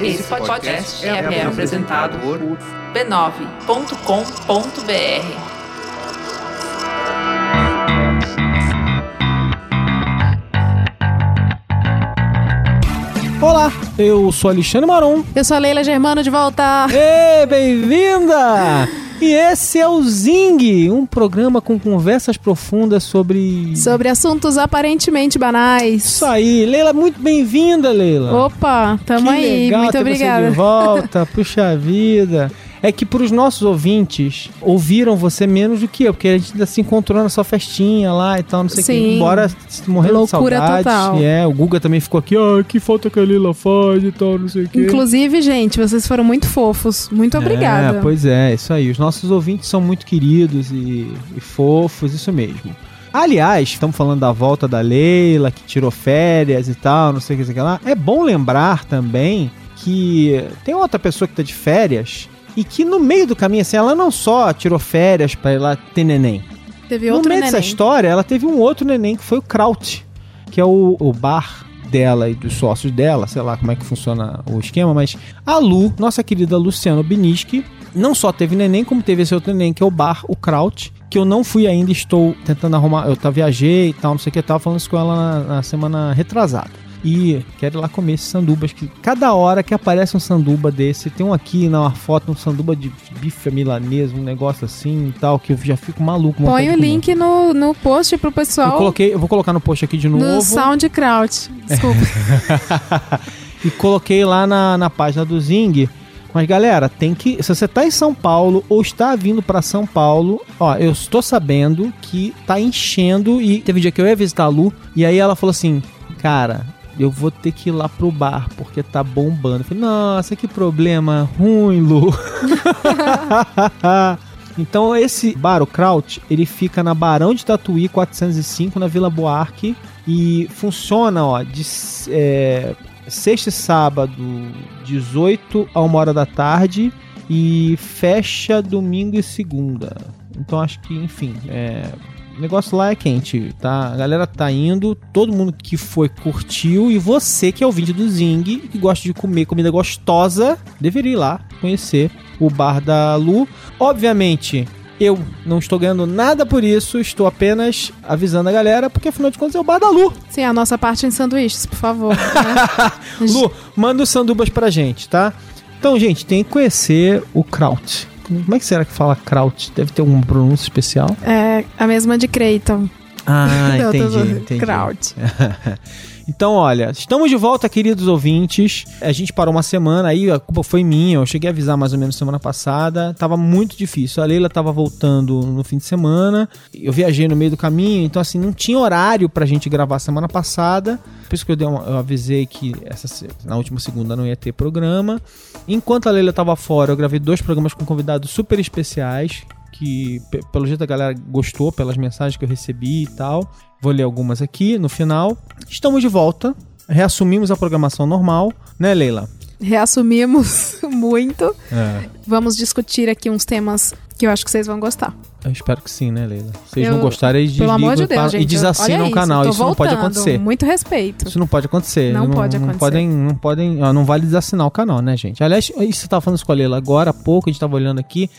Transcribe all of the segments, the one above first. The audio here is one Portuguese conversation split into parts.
Esse podcast é, é apresentado por b9.com.br. Olá, eu sou Alexandre Maron. Eu sou a Leila Germano de volta. Ei, bem-vinda! E esse é o Zing, um programa com conversas profundas sobre. Sobre assuntos aparentemente banais. Isso aí. Leila, muito bem-vinda, Leila. Opa, tamo que aí. Muito obrigada. De volta, puxa vida. É que para os nossos ouvintes, ouviram você menos do que eu, porque a gente ainda se encontrou na sua festinha lá e tal, não sei o que. Embora morrendo Loucura de saudade. total. É, o Guga também ficou aqui, ah, que falta que a Leila faz e tal, não sei o que. Inclusive, gente, vocês foram muito fofos. Muito obrigada. É, pois é, isso aí. Os nossos ouvintes são muito queridos e, e fofos, isso mesmo. Aliás, estamos falando da volta da Leila, que tirou férias e tal, não sei o que, sei o que lá. É bom lembrar também que tem outra pessoa que tá de férias e que no meio do caminho, assim, ela não só tirou férias para ir lá ter neném. Teve no outro meio neném. dessa história, ela teve um outro neném que foi o Kraut, que é o, o bar dela e dos sócios dela, sei lá como é que funciona o esquema, mas a Lu, nossa querida Luciana Biniski, não só teve neném, como teve esse outro neném, que é o bar, o Kraut, que eu não fui ainda, estou tentando arrumar, eu tá, viajei e tal, não sei o que, eu tava falando isso com ela na, na semana retrasada. E quero ir lá comer esses sandubas, que cada hora que aparece um sanduba desse, tem um aqui na foto, um sanduba de bife milanesa, um negócio assim e tal, que eu já fico maluco. Põe o link no, no post pro Eu, pessoal coloquei, eu vou colocar no post aqui de novo. no SoundCloud. Desculpa. e coloquei lá na, na página do Zing. Mas galera, tem que. Se você tá em São Paulo ou está vindo pra São Paulo, ó, eu estou sabendo que tá enchendo. E teve um dia que eu ia visitar a Lu. E aí ela falou assim: Cara, eu vou ter que ir lá pro bar porque tá bombando. Eu falei: Nossa, que problema ruim, Lu. Então esse bar, o Kraut, ele fica na Barão de Tatuí 405, na Vila Buarque. E funciona, ó, de é, sexta e sábado, 18 a 1 hora da tarde. E fecha domingo e segunda. Então acho que, enfim, é, o negócio lá é quente, tá? A galera tá indo, todo mundo que foi curtiu. E você que é ouvinte do Zing, que gosta de comer comida gostosa, deveria ir lá conhecer o bar da Lu. Obviamente, eu não estou ganhando nada por isso, estou apenas avisando a galera, porque afinal de contas é o bar da Lu. Sim, a nossa parte em sanduíches, por favor. né? Lu, manda os sandubas pra gente, tá? Então, gente, tem que conhecer o Kraut. Como é que será que fala Kraut? Deve ter alguma pronúncia especial? É a mesma de Creighton. Ah, entendi, entendi. Kraut. Então, olha, estamos de volta, queridos ouvintes. A gente parou uma semana, aí a culpa foi minha. Eu cheguei a avisar mais ou menos semana passada. Tava muito difícil. A Leila tava voltando no fim de semana. Eu viajei no meio do caminho, então assim, não tinha horário pra gente gravar semana passada. Por isso que eu, uma- eu avisei que essa, na última segunda não ia ter programa. Enquanto a Leila tava fora, eu gravei dois programas com convidados super especiais. Que pe- pelo jeito a galera gostou, pelas mensagens que eu recebi e tal. Vou ler algumas aqui no final. Estamos de volta. Reassumimos a programação normal, né, Leila? Reassumimos muito. É. Vamos discutir aqui uns temas que eu acho que vocês vão gostar. Eu espero que sim, né, Leila? Vocês Eu- não gostarem, eles Pelo amor de Deus, e gente. desassinam olha o canal. Isso, tô não pode voltando. acontecer. Muito respeito. Isso não pode acontecer. Não pode Não acontecer. podem, não podem, ó, não vale desassinar o canal, né, gente? Aliás, isso você tava falando isso com a Leila agora há pouco, a gente tava olhando aqui.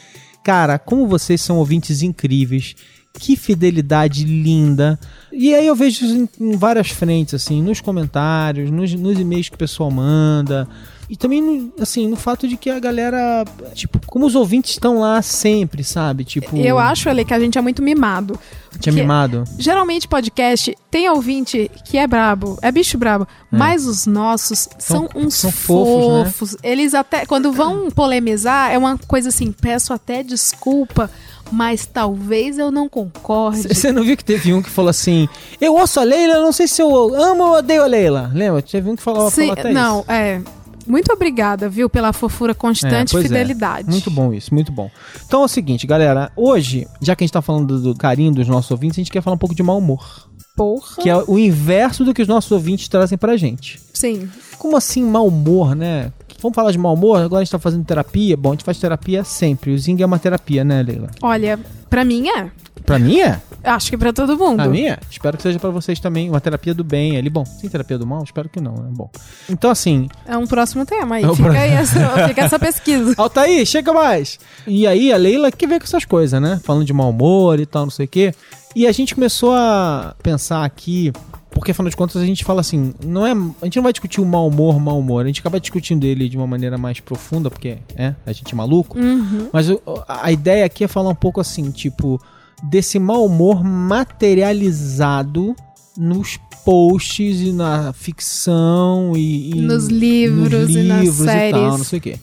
Cara, como vocês são ouvintes incríveis. Que fidelidade linda. E aí eu vejo isso em, em várias frentes, assim, nos comentários, nos, nos e-mails que o pessoal manda. E também, assim, no fato de que a galera, tipo, como os ouvintes estão lá sempre, sabe? Tipo, Eu acho, Ale, que a gente é muito mimado. tinha que- mimado. Geralmente, podcast tem ouvinte que é brabo, é bicho brabo, mas os nossos são, São- uns são fofos, né? fofos. Eles até, quando vão polemizar, é uma coisa assim, peço até desculpa, mas talvez eu não concorde. Você não viu que teve um que falou assim: Eu ouço a Leila, não sei se eu amo ou odeio a Leila. Lembra? Teve um que falou, Sim, falou até não, isso. é. Muito obrigada, viu, pela fofura constante e é. fidelidade. Muito bom isso, muito bom. Então é o seguinte, galera. Hoje, já que a gente tá falando do, do carinho dos nossos ouvintes, a gente quer falar um pouco de mau humor. Porra. Que é o inverso do que os nossos ouvintes trazem pra gente. Sim. Como assim mau humor, né? Vamos falar de mau humor? Agora a gente tá fazendo terapia. Bom, a gente faz terapia sempre. O Zing é uma terapia, né, Leila? Olha, pra mim é. Pra mim é. Acho que pra todo mundo. Pra mim é. Espero que seja pra vocês também. Uma terapia do bem ali. Bom, tem terapia do mal? Espero que não, né? Bom. Então, assim, É um próximo tema aí. É um fica, pro- aí essa, fica essa pesquisa. Altair, chega mais! E aí a Leila que vê com essas coisas, né? Falando de mau humor e tal, não sei o quê. E a gente começou a pensar aqui, porque afinal de contas a gente fala assim, não é, a gente não vai discutir o mau humor, mau humor, a gente acaba discutindo ele de uma maneira mais profunda, porque é, a gente é maluco. Uhum. Mas a ideia aqui é falar um pouco assim, tipo, desse mau humor materializado nos posts e na ficção e, e Nos livros e nas livros séries. tal, não sei o quê.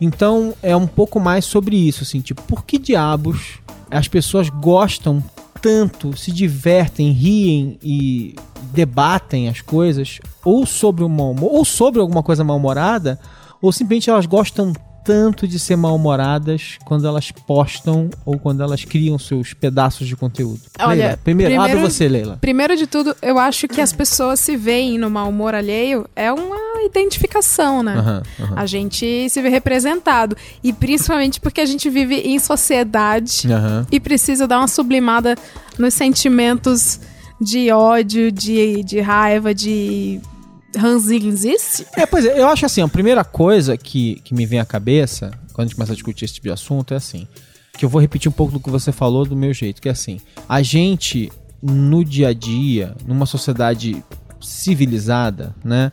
Então é um pouco mais sobre isso, assim, tipo, por que diabos as pessoas gostam tanto, se divertem, riem e debatem as coisas, ou sobre o mau humor, ou sobre alguma coisa mal-humorada, ou simplesmente elas gostam tanto de ser mal-humoradas quando elas postam ou quando elas criam seus pedaços de conteúdo. Olha, Leila, primeiro, primeiro- abre você, Leila. Primeiro de tudo, eu acho que as pessoas se veem no mau humor alheio é uma identificação, né? Aham, aham. A gente se vê representado. E principalmente porque a gente vive em sociedade Aham. e precisa dar uma sublimada nos sentimentos de ódio, de, de raiva, de ranzinzice. É, pois é, eu acho assim, a primeira coisa que, que me vem à cabeça, quando a gente começa a discutir esse tipo de assunto, é assim, que eu vou repetir um pouco do que você falou do meu jeito, que é assim, a gente, no dia a dia, numa sociedade civilizada, né,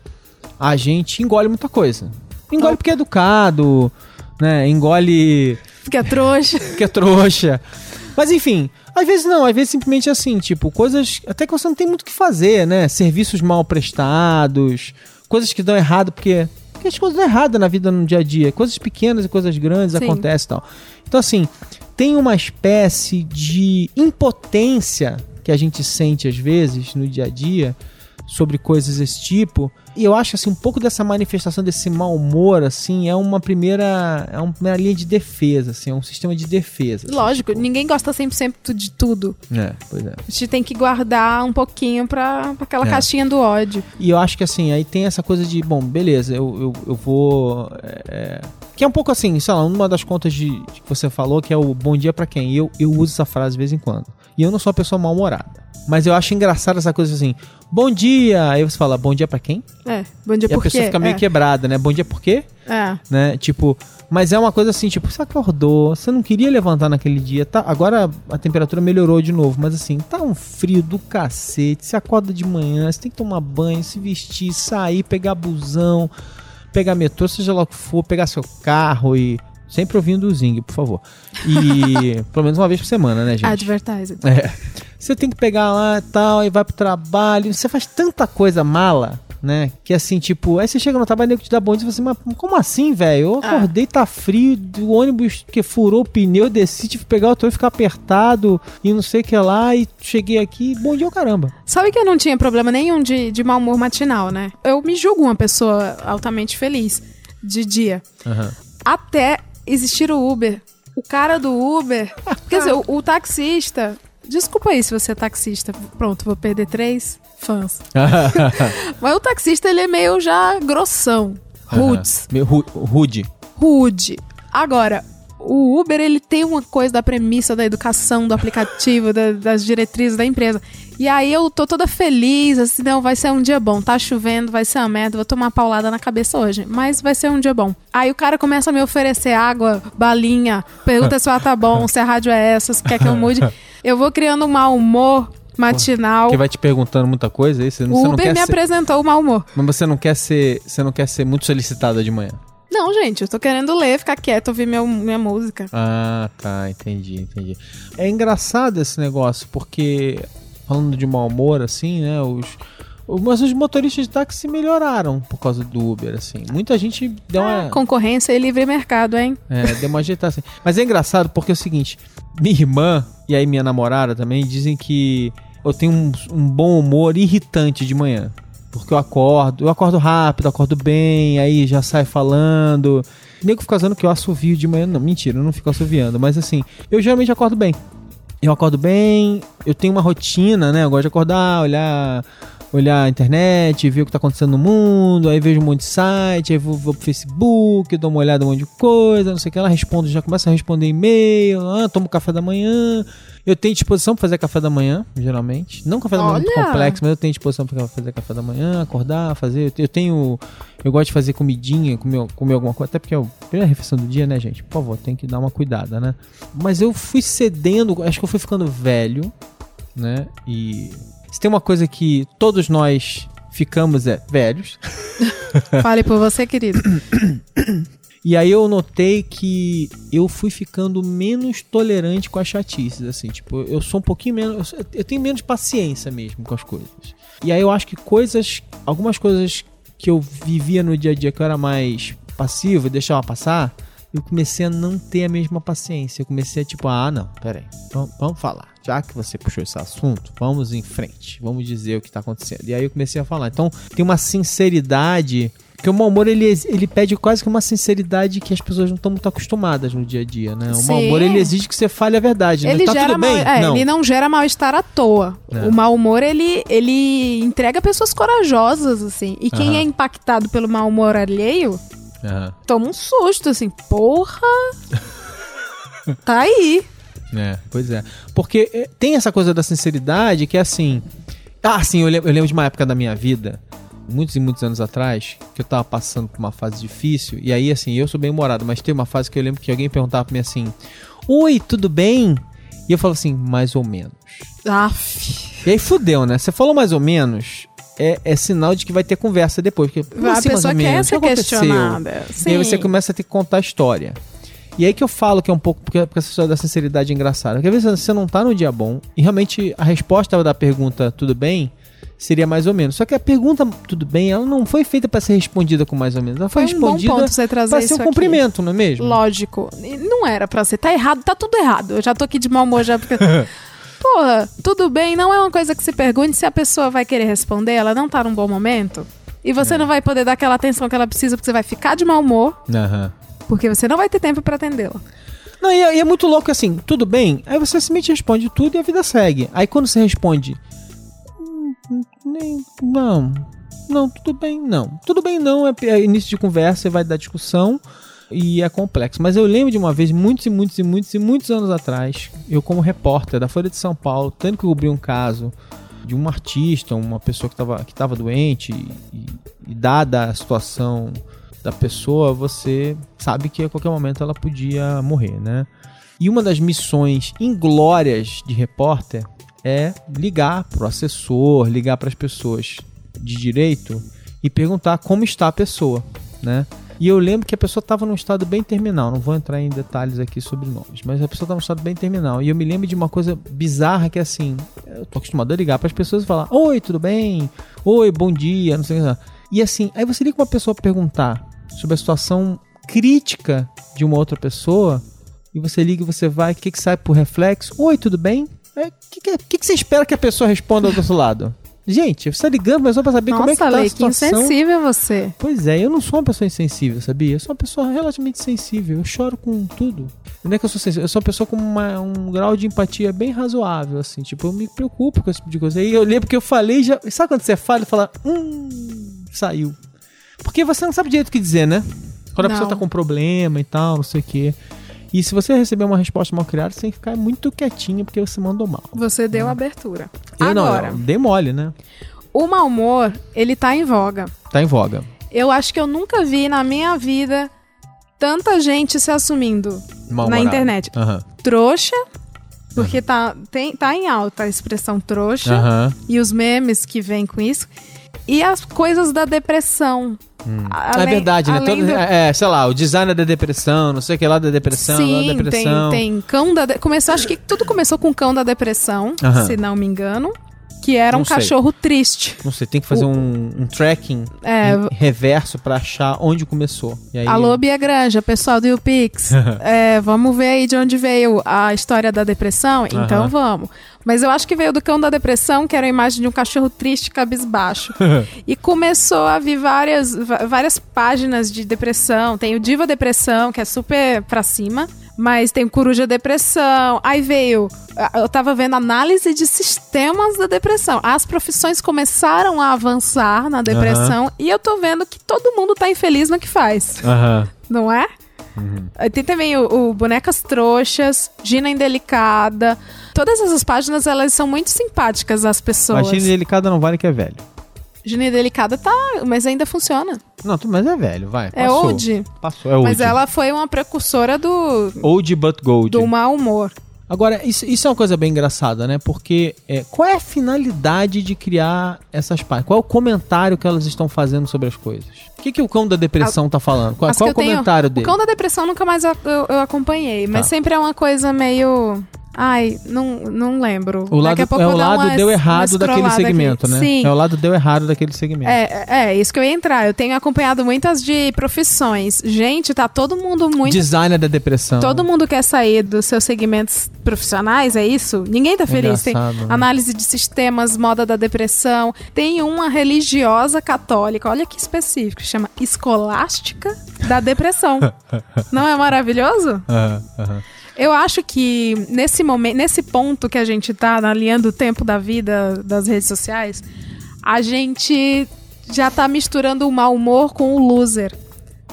a gente engole muita coisa. Engole porque é educado, né, engole Porque é trouxa. que é trouxa. Mas enfim, às vezes não, às vezes simplesmente assim, tipo, coisas até que você não tem muito o que fazer, né? Serviços mal prestados, coisas que dão errado porque, porque as coisas dão errado na vida no dia a dia, coisas pequenas e coisas grandes Sim. acontecem e tal. Então assim, tem uma espécie de impotência que a gente sente às vezes no dia a dia sobre coisas desse tipo. E eu acho assim um pouco dessa manifestação desse mau humor assim é uma primeira é uma primeira linha de defesa, assim, é um sistema de defesa. assim, Lógico, tipo, ninguém gosta 100% de tudo. É, pois é. A gente tem que guardar um pouquinho pra, pra aquela É. caixinha do ódio. E eu acho que assim, aí tem essa coisa de, bom, beleza, eu, eu, eu vou. é, é, que é um pouco assim, sei lá, uma das contas de, de que você falou, que é o bom dia pra quem? Eu, eu uso essa frase de vez em quando. E eu não sou uma pessoa mal-humorada. Mas eu acho engraçado essa coisa assim, bom dia! Aí você fala, bom dia pra quem? É, bom dia E a por pessoa quê? fica meio é. quebrada, né? Bom dia por quê? É. né? Tipo, mas é uma coisa assim, tipo, você acordou, você não queria levantar naquele dia, tá? Agora a temperatura melhorou de novo, mas assim, tá um frio do cacete. Você acorda de manhã, você tem que tomar banho, se vestir, sair, pegar busão, pegar metrô, seja lá o que for, pegar seu carro e sempre ouvindo o Zing, por favor. E pelo menos uma vez por semana, né, gente? Advertising. É. Você tem que pegar lá e tal, e vai pro trabalho. Você faz tanta coisa mala, né? Que assim, tipo, aí você chega no trabalho e nego te dá bom dia e você, mas como assim, velho? Eu Ah. acordei, tá frio, o ônibus que furou o pneu, desci, tive que pegar o e ficar apertado e não sei o que lá, e cheguei aqui, bom dia, caramba. Sabe que eu não tinha problema nenhum de, de mau humor matinal, né? Eu me julgo uma pessoa altamente feliz de dia. Até existir o Uber. O cara do Uber. quer dizer, o, o taxista. Desculpa aí se você é taxista. Pronto, vou perder três fãs. Mas o taxista, ele é meio já grossão. Rudes. Meio ru- rude. rude. Agora, o Uber, ele tem uma coisa da premissa da educação do aplicativo, da- das diretrizes da empresa. E aí eu tô toda feliz, assim, não, vai ser um dia bom. Tá chovendo, vai ser uma merda, vou tomar uma paulada na cabeça hoje. Mas vai ser um dia bom. Aí o cara começa a me oferecer água, balinha, pergunta se o ar tá bom, se a rádio é essa, se quer que eu mude. Eu vou criando um mau humor matinal. Que vai te perguntando muita coisa aí, você, O você Uber me ser, apresentou o mau humor. Mas você não quer ser. Você não quer ser muito solicitada de manhã. Não, gente, eu tô querendo ler, ficar quieto, ouvir meu, minha música. Ah, tá, entendi, entendi. É engraçado esse negócio, porque falando de mau humor, assim, né? Os, mas os motoristas de táxi melhoraram por causa do Uber, assim. Muita gente deu uma, Ah, concorrência e livre mercado, hein? é, deu uma ajeitada, assim. Mas é engraçado porque é o seguinte: minha irmã e aí minha namorada também dizem que eu tenho um, um bom humor irritante de manhã. Porque eu acordo, eu acordo rápido, acordo bem, aí já sai falando. Nego fica usando que eu assovio de manhã. Não, mentira, eu não fico assoviando. Mas assim, eu geralmente acordo bem. Eu acordo bem, eu tenho uma rotina, né? Eu gosto de acordar, olhar olhar a internet, ver o que tá acontecendo no mundo, aí vejo um monte de site, aí vou, vou pro Facebook, dou uma olhada um monte de coisa, não sei o que, ela responde, já começa a responder e-mail, ah, tomo café da manhã. Eu tenho disposição pra fazer café da manhã, geralmente. Não café da manhã muito Olha! complexo, mas eu tenho disposição pra fazer café da manhã, acordar, fazer. Eu tenho. Eu gosto de fazer comidinha, comer, comer alguma coisa, até porque é a primeira refeição do dia, né, gente? Por favor, tem que dar uma cuidada, né? Mas eu fui cedendo, acho que eu fui ficando velho, né? E se tem uma coisa que todos nós ficamos é velhos. Fale por você, querido. E aí eu notei que eu fui ficando menos tolerante com as chatices, assim, tipo, eu sou um pouquinho menos, eu tenho menos paciência mesmo com as coisas. E aí eu acho que coisas, algumas coisas que eu vivia no dia a dia que eu era mais passivo e deixava passar, eu comecei a não ter a mesma paciência. Eu comecei a tipo, ah, não, peraí, vamos, vamos falar. Já que você puxou esse assunto, vamos em frente, vamos dizer o que tá acontecendo. E aí eu comecei a falar. Então tem uma sinceridade porque o mau humor, ele, ele pede quase que uma sinceridade que as pessoas não estão muito acostumadas no dia a dia, né? O mau humor, ele exige que você fale a verdade, né? Ele Tá gera tudo bem? mal, é, não. ele não gera mal-estar à toa. É. O mau humor, ele, ele entrega pessoas corajosas, assim. E quem é impactado pelo mau humor alheio, Aham. toma um susto, assim. Porra! tá aí. É, pois é. Porque é, tem essa coisa da sinceridade que é assim. Ah, sim, eu lembro, eu lembro de uma época da minha vida, muitos e muitos anos atrás, que eu tava passando por uma fase difícil. E aí, assim, eu sou bem humorado, mas tem uma fase que eu lembro que alguém perguntava pra mim assim: Oi, tudo bem? E eu falo assim, mais ou menos. Aff. E aí fudeu, né? Você falou mais ou menos, é, é sinal de que vai ter conversa depois. Porque, a assim, mais pessoa ou quer ser que questionada. E aí Sim. você começa a ter que contar a história. E aí que eu falo que é um pouco, porque, porque essa história da sinceridade é engraçada. Porque às vezes você não tá no dia bom, e realmente a resposta da pergunta tudo bem seria mais ou menos. Só que a pergunta tudo bem, ela não foi feita pra ser respondida com mais ou menos. Ela foi, Foi um respondida isso ser um aqui. cumprimento, não é mesmo? Lógico. Não era pra ser. Tá errado, tá tudo errado. Eu já tô aqui de mau humor já porque. Porra, tudo bem, não é uma coisa que se pergunte se a pessoa vai querer responder, ela não tá num bom momento. E você É. não vai poder dar aquela atenção que ela precisa, porque você vai ficar de mau humor, Aham. porque você não vai ter tempo pra atendê-la. Não, e é, e é muito louco assim, tudo bem? Aí você simplesmente responde tudo e a vida segue. Aí quando você responde. "Hum, hum, nem- Não. Não, tudo bem, não. Tudo bem, não. É, é início de conversa, vai dar discussão e é complexo. Mas eu lembro de uma vez, muitos e muitos e muitos e muitos anos atrás, eu, como repórter da Folha de São Paulo, tendo que cobrir um caso de um artista, uma pessoa que estava que tava doente, e, e- e dada a situação da pessoa, você sabe que a qualquer momento ela podia morrer, né? E uma das missões inglórias de repórter é ligar pro assessor, ligar para as pessoas de direito e perguntar como está a pessoa, né? E eu lembro que a pessoa estava num estado bem terminal, não vou entrar em detalhes aqui sobre nomes, mas a pessoa estava num estado bem terminal. E eu me lembro de uma coisa bizarra que é assim, eu tô acostumado a ligar para as pessoas e falar: "Oi, tudo bem? Oi, bom dia", não sei o que. lá. E assim, aí você liga uma pessoa perguntar sobre a situação crítica de uma outra pessoa, e você liga e você vai, o que, que sai por reflexo? Oi, tudo bem? O é, que, que, que, que você espera que a pessoa responda do outro lado? Gente, você tá ligando pra pessoa pra saber como é que Nossa, tá a Lei, que situação. insensível você. Pois é, eu não sou uma pessoa insensível, sabia? Eu sou uma pessoa relativamente sensível. Eu choro com tudo. Não é que eu sou sensível, eu sou uma pessoa com uma- um grau de empatia bem razoável, assim. Tipo, eu me preocupo com esse tipo de coisa. Aí eu lembro que eu falei já. Sabe quando você fala e fala, hum, saiu. Porque você não sabe direito o que dizer, né? Quando a Não. pessoa tá com problema e tal, não sei o quê. E se você receber uma resposta mal criada, você tem que ficar muito quietinho porque você mandou mal. Você deu abertura. Eu Agora, não, dei mole, né? o mau humor, ele tá em voga. Tá em voga. Eu acho que eu nunca vi na minha vida tanta gente se assumindo na internet. Aham. Trouxa, porque tá, tem, tá em alta a expressão trouxa Aham. e os memes que vêm com isso. E as coisas da depressão. é verdade, né? além Todo, do- é, sei lá, o design da depressão, não sei o que lá da depressão, lá da Sim, tem, depressão. tem cão da. de- Começou, acho que tudo começou com cão da depressão, Aham. se não me engano. Que era Não um sei. cachorro triste. Não sei, tem que fazer um, um tracking É, reverso pra achar onde começou. E aí, Alô, Bia Granja, pessoal do YouPix. é, vamos ver aí de onde veio a história da depressão? Então vamos. Mas eu acho que veio do cão da depressão, que era a imagem de um cachorro triste, cabisbaixo. e começou a vir várias, várias páginas de depressão. Tem o Diva Depressão, que é super pra cima. Mas tem Coruja Depressão. Aí veio. Eu tava vendo análise de sistemas da depressão. As profissões começaram a avançar na depressão e eu tô vendo que todo mundo tá infeliz no que faz. Não é? Aí Tem também o, o Bonecas Trouxas, Gina Indelicada. Todas essas páginas, elas são muito simpáticas às pessoas. Mas Gina Delicada não vale que é velho. Gina Indelicada tá, mas ainda funciona. Não, tu- mas é velho, vai. É passou. old. Passou, é old. Mas ela foi uma precursora do, Old but gold. do mau humor. Agora, isso, isso é uma coisa bem engraçada, né? Porque é, qual é a finalidade de criar essas páginas? Qual é o comentário que elas estão fazendo sobre as coisas? O que, que o cão da depressão tá falando? Qual, qual o eu tenho- comentário O dele? Cão da Depressão nunca mais eu, eu- eu acompanhei, mas Tá. sempre é uma coisa meio. Ai, não, não lembro. O lado, a é o lado deu errado daquele scrollada aqui. segmento, né? Sim. É o lado deu errado daquele segmento. É, é, é isso que eu ia entrar. Eu tenho acompanhado muitas de profissões. Gente, tá todo mundo muito. Designer da depressão. Todo mundo quer sair dos seus segmentos profissionais, é isso? Ninguém tá feliz. Tem né? análise de sistemas, moda da depressão. Tem uma religiosa católica, olha que específico, chama Escolástica da Depressão. Não é maravilhoso? Aham, aham. Eu acho que nesse momento, nesse ponto que a gente tá alinhando o tempo da vida das redes sociais, a gente já tá misturando o mau humor com o loser.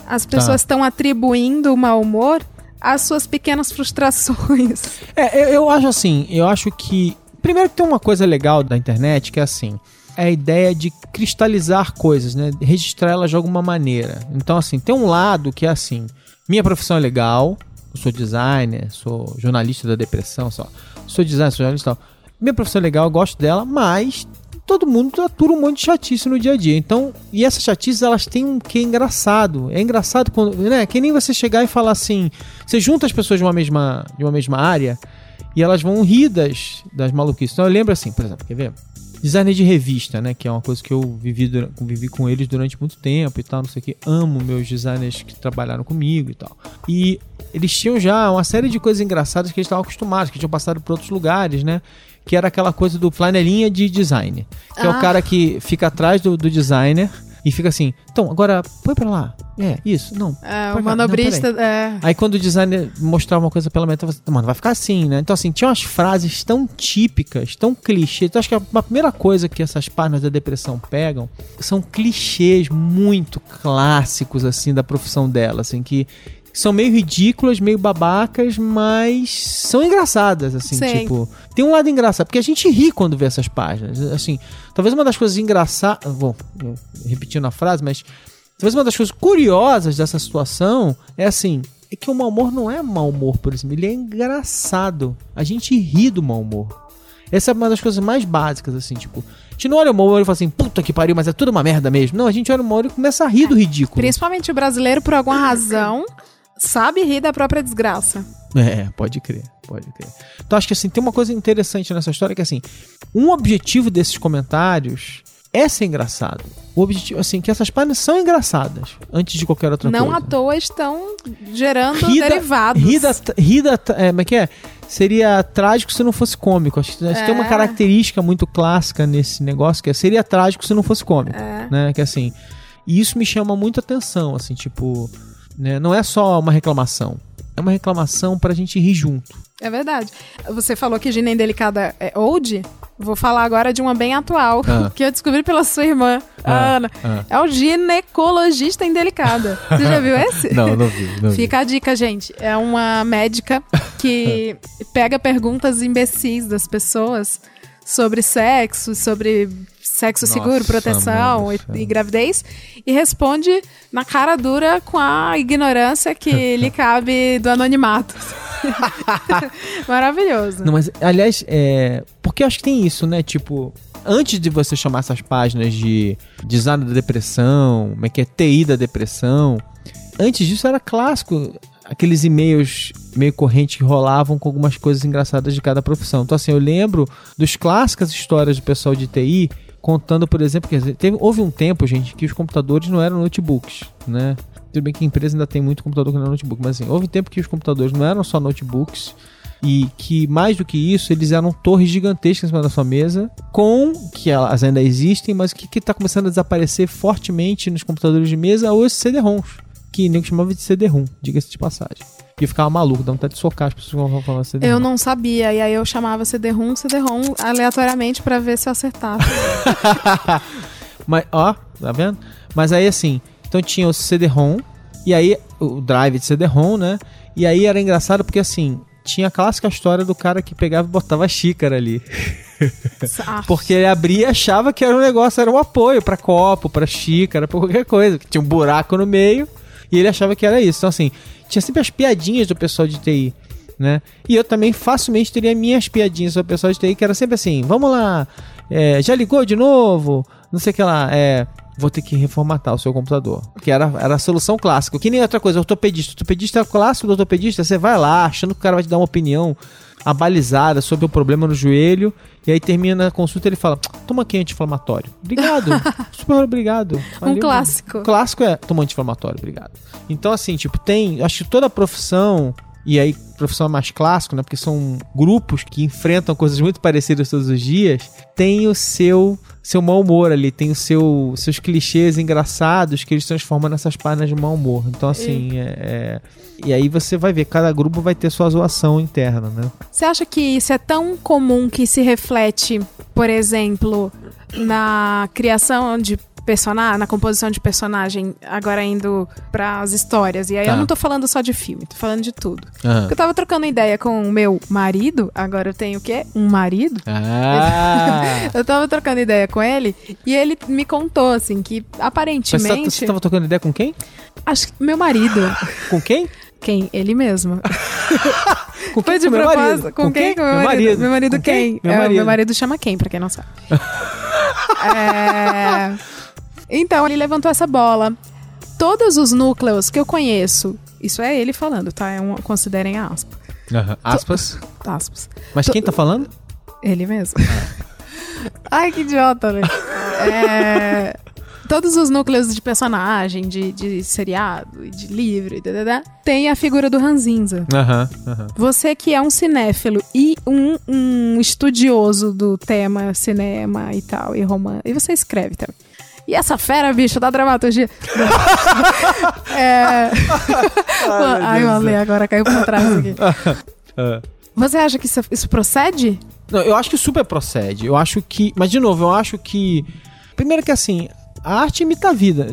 As pessoas estão atribuindo o mau humor às suas pequenas frustrações. É, eu, eu acho assim, eu acho que. Primeiro que tem uma coisa legal da internet que é assim. É a ideia de cristalizar coisas, né? Registrar elas de alguma maneira. Então, assim, tem um lado que é assim: minha profissão é legal, eu sou designer, sou jornalista da depressão, só. Sou designer, sou jornalista e tal. Minha profissão é legal, eu gosto dela, mas todo mundo atura um monte de chatice no dia a dia. Então, e essas chatices, elas têm um que engraçado. É engraçado quando, né? Que nem você chegar e falar assim, você junta as pessoas de uma mesma, de uma mesma área e elas vão rir das, das maluquices. Então eu lembro assim, por exemplo, quer ver? Designer de revista, né? Que é uma coisa que eu vivi, dura- convivi com eles durante muito tempo e tal, não sei o que. Amo meus designers que trabalharam comigo e tal. E eles tinham já uma série de coisas engraçadas que eles estavam acostumados, que tinham passado por outros lugares, né? Que era aquela coisa do flanelinha de design. Que é Ah. o cara que fica atrás do, do designer e fica assim, então, agora põe pra lá. É, isso, não. É, o manobrista. Não, é. Aí quando o designer mostrava uma coisa pela metade, você, mano, vai ficar assim, né? Então assim, tinha umas frases tão típicas, tão clichês. Então acho que a a primeira coisa que essas páginas da depressão pegam são clichês muito clássicos, assim, da profissão dela, assim, que são meio ridículas, meio babacas, mas são engraçadas, assim, Sim. tipo... Tem um lado engraçado, porque a gente ri quando vê essas páginas, assim... Talvez uma das coisas engraçadas... Bom, repetindo a frase, mas... Talvez uma das coisas curiosas dessa situação é assim, é que o mau humor não é mau humor, por exemplo, ele é engraçado. A gente ri do mau humor. Essa é uma das coisas mais básicas, assim, tipo, a gente não olha o mau humor e fala assim, puta que pariu, mas é tudo uma merda mesmo. Não, a gente olha o mau humor e começa a rir do ridículo. Principalmente o brasileiro, por alguma razão, sabe rir da própria desgraça. É, pode crer, pode crer. Então acho que assim, tem uma coisa interessante nessa história que assim, um objetivo desses comentários é ser engraçado. O objetivo, assim, que essas páginas são engraçadas, antes de qualquer outra Não coisa. à toa estão gerando Ri da- derivados. ri da- ri da- é, como é que é? Seria trágico se não fosse cômico. Acho que, acho que tem uma É. característica muito clássica nesse negócio, que é seria trágico se não fosse cômico. É. Né? Que assim. E isso me chama muito atenção, assim, tipo. Né? Não é só uma reclamação. É uma reclamação pra gente rir junto. É verdade. Você falou que Gina Indelicada é old? Vou falar agora de uma bem atual, Ah. que eu descobri pela sua irmã, a Ah, Ana. ah. É o ginecologista indelicada. Você já viu esse? Não, não vi. Não vi. Fica a dica, gente. É uma médica que pega perguntas imbecis das pessoas sobre sexo, sobre sexo Nossa, seguro, proteção e, e gravidez e responde na cara dura com a ignorância que lhe cabe do anonimato. Maravilhoso. Não, mas, aliás, é. Porque eu acho que tem isso, né? Tipo, antes de você chamar essas páginas de design da depressão, como é que é TI da depressão, antes disso era clássico aqueles e-mails meio correntes que rolavam com algumas coisas engraçadas de cada profissão. Então, assim, eu lembro dos clássicas histórias do pessoal de TI contando, por exemplo, que teve, houve um tempo, gente, que os computadores não eram notebooks, né? Tudo bem que a empresa ainda tem muito computador que não é notebook, mas assim, houve um tempo que os computadores não eram só notebooks, e que mais do que isso, eles eram torres gigantescas em cima da sua mesa, com que elas ainda existem, mas que está começando a desaparecer fortemente nos computadores de mesa, os CD-ROMs, que nem chamava de CD-ROM, diga-se de passagem. E ficava maluco, dá vontade de socar as pessoas que vão falar CD-ROM. Eu não sabia, e aí eu chamava CD-ROM, CD-ROM aleatoriamente pra ver se eu acertava. Mas, ó, tá vendo? Mas aí assim, então tinha o CD-ROM, e aí o drive de CD-ROM, né? E aí era engraçado porque assim, tinha a clássica história do cara que pegava e botava a xícara ali. Porque ele abria e achava que era um negócio, era um apoio pra copo, pra xícara, pra qualquer coisa. Que tinha um buraco no meio e ele achava que era isso. Então, assim, tinha sempre as piadinhas do pessoal de TI, né? E eu também facilmente teria minhas piadinhas do pessoal de TI, que era sempre assim: vamos lá, é, já ligou de novo? Não sei o que lá, é. Vou ter que reformatar o seu computador. Que era, era a solução clássica. Que nem outra coisa, ortopedista. Ortopedista é o clássico do ortopedista. Você vai lá achando que o cara vai te dar uma opinião abalizada sobre o problema no joelho. E aí termina a consulta e ele fala: Toma aqui anti-inflamatório. Obrigado. Super obrigado. um Valeu, clássico. o clássico é toma anti-inflamatório, obrigado. Então, assim, tipo, tem. Acho que toda profissão, e aí profissão é mais clássico, né? Porque são grupos que enfrentam coisas muito parecidas todos os dias, tem o seu. Seu mau humor ali, tem o seu, seus clichês engraçados que eles transformam nessas páginas de mau humor. Então, assim, é, é- E aí você vai ver, cada grupo vai ter sua zoação interna, né? Você acha que isso é tão comum que se reflete, por exemplo, na criação de personagem, na composição de personagem, agora indo pras histórias. E aí Tá. eu não tô falando só de filme, tô falando de tudo. Porque eu tava trocando ideia com o meu marido, agora eu tenho o quê? Um marido? Ah! Eu tava trocando ideia com ele e ele me contou, assim, que Mas você, tá- aparentemente. você tava tocando ideia com quem? Acho que meu marido. Com quem? Quem? Ele mesmo. Com Foi de Com meu propósito. marido. Com, quem? Com meu marido. Meu marido Com quem? Meu É, marido. meu marido chama quem, pra quem não sabe. É, Então, ele levantou essa bola. Todos os núcleos que eu conheço, isso é ele falando, tá? É um, considerem a aspa. Aham. Aspas. aspas. Mas quem tá falando? Ele mesmo. Ai, que idiota, né? É, Todos os núcleos de personagem, de, de seriado, de livro, dadadá, tem a figura do Ranzinza. Aham, aham. Você que é um cinéfilo e um, um estudioso do tema cinema e tal, e romance. E você escreve também. E essa fera, bicho, da dramaturgia. é... Ai, o Ale agora caiu pra trás aqui. Ah. Você acha que isso, isso procede? Não, eu acho que super procede. Eu acho que. Mas, de novo, eu acho que. Primeiro que assim. A arte imita a vida.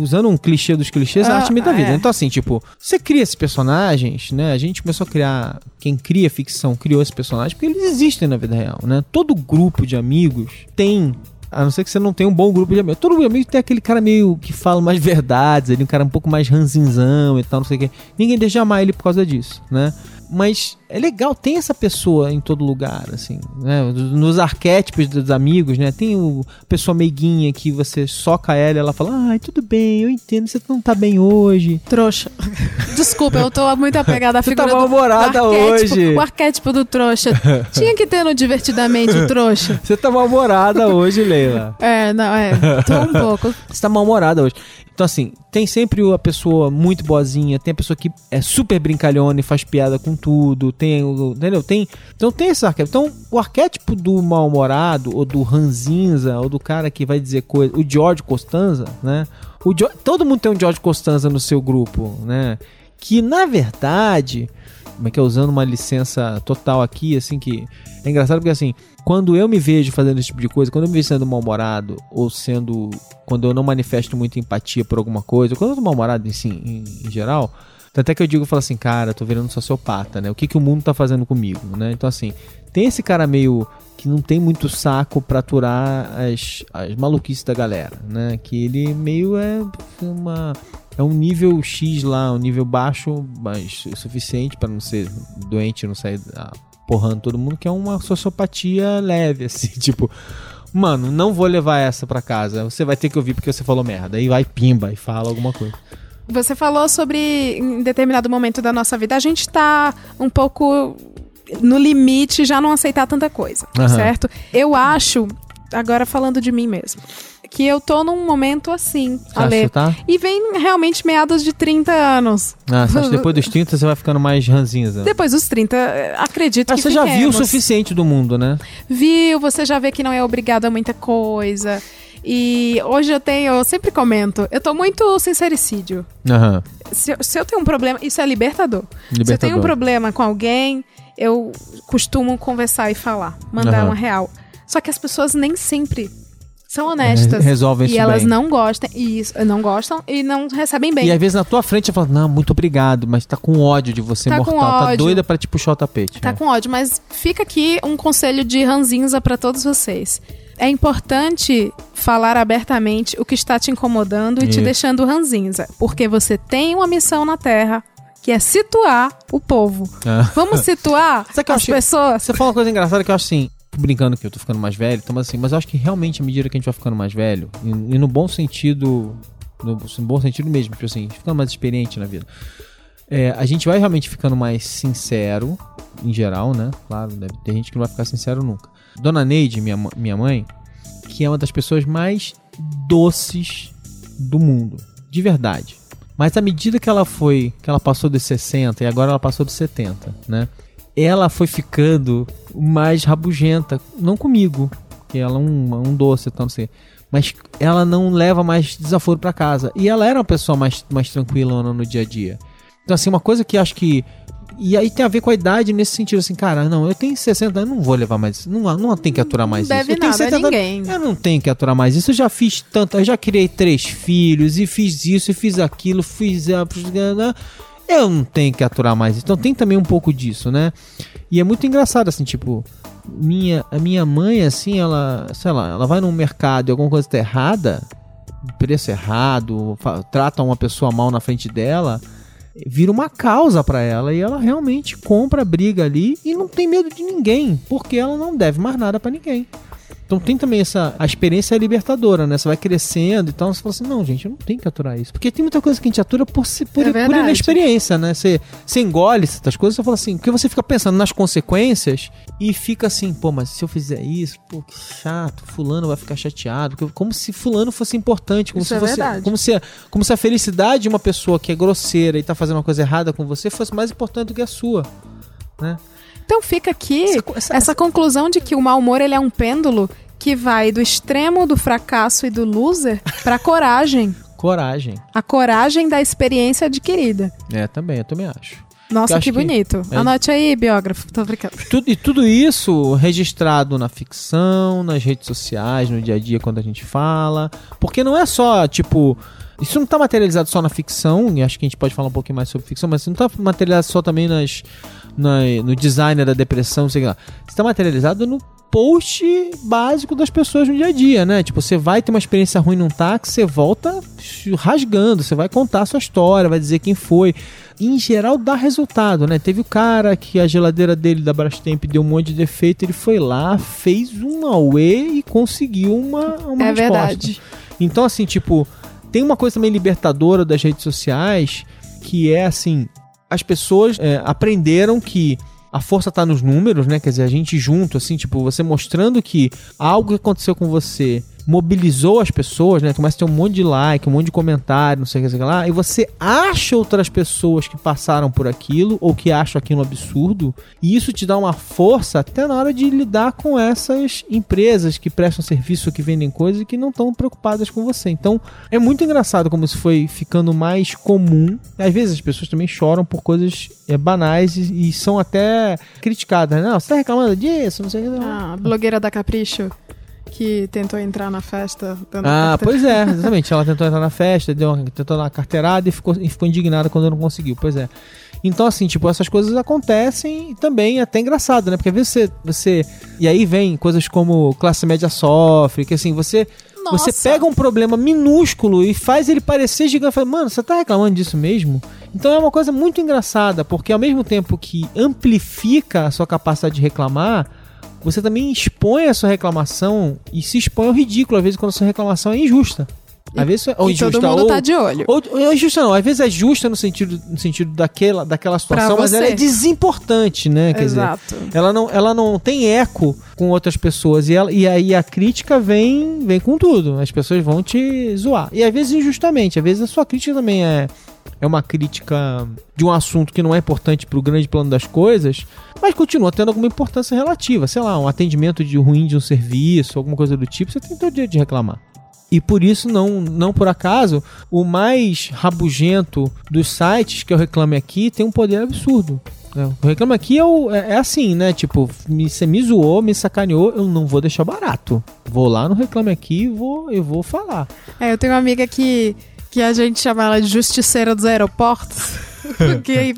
Usando um clichê dos clichês, a Ah, arte imita a vida. é. Então, assim, tipo, você cria esses personagens, né? A gente começou a criar. Quem cria ficção criou esses personagens porque eles existem na vida real, né? Todo grupo de amigos tem. A não ser que você não tenha um bom grupo de amigos. Todo amigos tem aquele cara meio que fala mais verdades, ali, um cara um pouco mais ranzinzão e tal, não sei o quê. Ninguém deixa de amar ele por causa disso, né? Mas é legal, tem essa pessoa em todo lugar, assim, né? Nos arquétipos dos amigos, né? Tem o a pessoa meiguinha que você soca ela e ela fala, ai, tudo bem, eu entendo, você não tá bem hoje. Trouxa. Desculpa, eu tô muito apegada à Você figura tá do, mal-humorada hoje. O arquétipo do trouxa. Tinha que ter no Divertidamente o trouxa. Você tá mal-humorada hoje, Leila. É, não, é. Tô um pouco. Você tá mal-humorada hoje. Então, assim, tem sempre a pessoa muito boazinha, tem a pessoa que é super brincalhona e faz piada com tudo, tem o. Entendeu? Tem, então tem esse arquétipo. Então, o arquétipo do mal-humorado, ou do ranzinza, ou do cara que vai dizer coisa. O George Costanza, né? O todo mundo tem um George Costanza no seu grupo, né? Que na verdade. Como é que é? Usando uma licença total aqui, assim, que. É engraçado porque assim, quando eu me vejo fazendo esse tipo de coisa, quando eu me vejo sendo mal-humorado, ou sendo. Quando eu não manifesto muita empatia por alguma coisa, quando eu tô mal-humorado si, em, em geral, até que eu digo, eu falo assim, cara, tô virando sociopata, né? O que, que o mundo tá fazendo comigo, né? Então, assim, tem esse cara meio que não tem muito saco pra aturar as, as maluquices da galera, né? Que ele meio é uma. É um nível X lá, um nível baixo, mas o suficiente pra não ser doente, não sair ah, porrando todo mundo, que é uma sociopatia leve, assim, tipo. Mano, não vou levar essa pra casa. Você vai ter que ouvir porque você falou merda. Aí vai pimba e fala alguma coisa. Você falou sobre, em determinado momento da nossa vida, a gente tá um pouco no limite já não aceitar tanta coisa, Aham. certo? Eu acho, agora falando de mim mesmo, que eu tô num momento assim, Você Ale. tá? E vem realmente meados de 30 anos. Ah, você acha que depois dos 30 você vai ficando mais ranzinza? Depois dos 30, eh, acredito Ah, que você já viu o fiquemos. suficiente do mundo, né? Viu, você já vê que não é obrigado a muita coisa. E hoje eu tenho, eu sempre comento, eu tô muito sincericídio. Aham. Se, eu- se eu tenho um problema, isso é libertador. Se eu tenho Libertador. um problema com alguém, eu costumo conversar e falar, mandar Aham. uma real. Só que as pessoas nem sempre são honestas. Re- resolvem e isso elas bem. não gostam, e isso, não gostam e não recebem bem. E às vezes na tua frente você fala, não, muito obrigado, mas tá com ódio de você, Tá com mortal. Tá doida pra te puxar o tapete. Tá né? com ódio, mas fica aqui um conselho de ranzinza pra todos vocês. É importante falar abertamente o que está te incomodando e te Isso. deixando ranzinza, porque você tem uma missão na Terra, que é situar o povo. Ah. Vamos situar as achei- pessoas? Você fala uma coisa engraçada que eu acho assim, brincando que eu tô ficando mais velho, então, mas assim, mas eu acho que realmente à medida que a gente vai ficando mais velho, e, e no bom sentido, no, no bom sentido mesmo, tipo assim, ficando mais experiente na vida, é, a gente vai realmente ficando mais sincero, em geral, né? Claro, deve ter gente que não vai ficar sincero nunca. Dona Neide, minha, minha mãe, que é uma das pessoas mais doces do mundo, de verdade. Mas à medida que ela foi, que ela passou dos 60 e agora ela passou dos 70, né? Ela foi ficando mais rabugenta, não comigo, que ela é um, um doce, então sei. Mas ela não leva mais desaforo pra casa. E ela era uma pessoa mais, mais tranquila no dia a dia. Então, assim, uma coisa que acho que. E aí tem a ver com a idade nesse sentido, assim, cara, não, eu tenho 60 anos, não vou levar mais isso. Não, não tem que aturar mais Não isso. deve Eu tenho nada a 70 ninguém. Eu não tenho que aturar mais isso. Eu já fiz tanto, eu já criei três filhos e fiz isso e fiz aquilo, fiz. a- Eu não tenho que aturar mais isso. Então tem também um pouco disso, né? E é muito engraçado, assim, tipo, minha, a minha mãe, assim, ela, sei lá, ela vai num mercado e alguma coisa tá errada, preço errado, trata uma pessoa mal na frente dela, vira uma causa pra ela e ela realmente compra a briga ali e não tem medo de ninguém, porque ela não deve mais nada pra ninguém. Então tem também essa. A experiência é libertadora, né? Você vai crescendo e tal, você fala assim: não, gente, eu não tenho que aturar isso. Porque tem muita coisa que a gente atura por, por, É por inexperiência, né? Você, você engole certas coisas, você fala assim, porque você fica pensando nas consequências e fica assim, pô, mas se eu fizer isso, pô, que chato, fulano vai ficar chateado. Como se fulano fosse importante, como Isso se é fosse. verdade. Como se, como se a felicidade de uma pessoa que é grosseira e tá fazendo uma coisa errada com você fosse mais importante do que a sua. Né? Então fica aqui Essa essa- essa conclusão de que o mau humor ele é um pêndulo que vai do extremo do fracasso e do loser pra coragem. Coragem. A coragem da experiência adquirida. É, também, eu também acho. Nossa, acho que que- bonito. é- Anote aí, biógrafo. Tô brincando. Tudo, e tudo isso registrado na ficção, nas redes sociais, no dia a dia quando a gente fala. Porque não é só, tipo. Isso não tá materializado só na ficção, e acho que a gente pode falar um pouquinho mais sobre ficção, mas isso não tá materializado só também nas, na- no design da depressão, sei lá. Isso tá materializado no post básico das pessoas no dia a dia, né? Tipo, você vai ter uma experiência ruim num táxi, você volta rasgando, você vai contar a sua história, vai dizer quem foi. E, em geral dá resultado, né? Teve o cara que a geladeira dele da Brastemp deu um monte de defeito, ele foi lá, fez um auê e conseguiu uma, uma é resposta. verdade. Então, assim, tipo, tem uma coisa também libertadora das redes sociais que é assim: as pessoas é, aprenderam que a força tá nos números, né? Quer dizer, a gente junto, assim, tipo, você mostrando que algo aconteceu com você mobilizou as pessoas, né? Começa a ter um monte de like, um monte de comentário, não sei o que, lá, e você acha outras pessoas que passaram por aquilo ou que acham aquilo absurdo, e isso te dá uma força até na hora de lidar com essas empresas que prestam serviço, que vendem coisas e que não estão preocupadas com você. Então, é muito engraçado como isso foi ficando mais comum. Às vezes as pessoas também choram por coisas é, banais e, e são até criticadas. né? Não, você tá reclamando disso, não sei o que. Ah, a blogueira da Capricho que tentou entrar na festa. dando Ah, pois é, exatamente. Ela tentou entrar na festa, deu uma, tentou dar uma carteirada e ficou, ficou indignada quando não conseguiu. Pois é. Então, assim, tipo, essas coisas acontecem e também é até engraçado, né? Porque às vezes você, você. E aí vem coisas como classe média sofre, que assim, você. Nossa. Você pega um problema minúsculo e faz ele parecer gigante. Fala, Mano, você tá reclamando disso mesmo? Então é uma coisa muito engraçada, porque ao mesmo tempo que amplifica a sua capacidade de reclamar, você também expõe a sua reclamação e se expõe ao ridículo, às vezes, quando a sua reclamação é injusta. Às vezes, ou E injusta, todo mundo ou, tá de olho. ou, ou é injusta não, às vezes é justa no sentido, no sentido daquela, daquela situação, mas ela é desimportante, né? Quer dizer, Exato. ela não, ela não tem eco com outras pessoas e, ela, e aí a crítica vem, vem com tudo. As pessoas vão te zoar. E às vezes injustamente, às vezes a sua crítica também é, é uma crítica de um assunto que não é importante pro grande plano das coisas, mas continua tendo alguma importância relativa. Sei lá, um atendimento de ruim de um serviço, alguma coisa do tipo, você tem todo o direito de reclamar. E por isso, não, não por acaso, o mais rabugento dos sites que eu reclame aqui tem um poder absurdo. né? O reclame aqui é, o- é- é assim, né? Tipo, me- você me zoou, me sacaneou, eu não vou deixar barato. Vou lá no reclame aqui e vou, eu vou falar. É, eu tenho uma amiga que, que a gente chama ela de justiceira dos aeroportos. Porque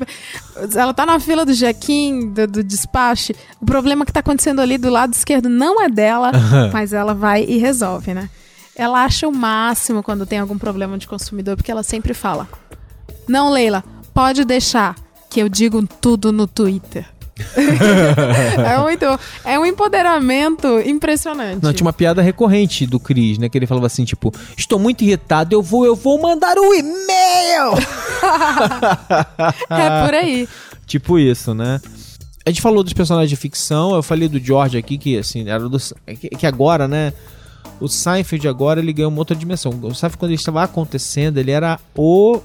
ela tá na fila do check-in, do, do despache. O problema que tá acontecendo ali do lado esquerdo não é dela, mas ela vai e resolve, né? Ela acha o máximo quando tem algum problema de consumidor, porque ela sempre fala: Não, Leila, pode deixar que eu digo tudo no Twitter. é, muito, é um empoderamento impressionante. Não, tinha uma piada recorrente do Cris, né? Que ele falava assim, tipo, estou muito irritado, eu vou, eu vou mandar um e-mail! É por aí. tipo isso, né? A gente falou dos personagens de ficção, eu falei do George aqui, que assim, era do. Que, que agora, né? O Seinfeld agora ele ganhou uma outra dimensão. O Seinfeld, quando ele estava acontecendo, ele era o.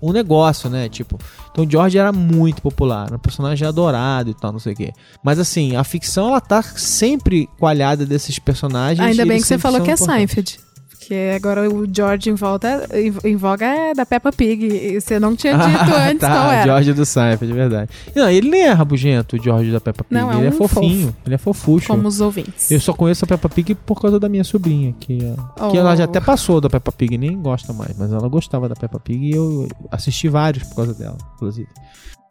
O negócio, né? Tipo. Então o George era muito popular, era um personagem adorado e tal, não sei o quê. Mas assim, a ficção ela tá sempre coalhada desses personagens. Ainda bem que você falou que é importantes. Seinfeld. Porque agora o George em, volta, em, em voga é da Peppa Pig. E você não tinha dito antes tá, qual era. George do Seinfeld, é verdade. Não, ele nem é rabugento, o George da Peppa Pig. Não, é ele é um fofinho, fofo. ele é fofucho. Como os ouvintes. Eu só conheço a Peppa Pig por causa da minha sobrinha, que, ó, que Oh. ela já até passou da Peppa Pig, nem gosta mais, mas ela gostava da Peppa Pig e eu assisti vários por causa dela, inclusive.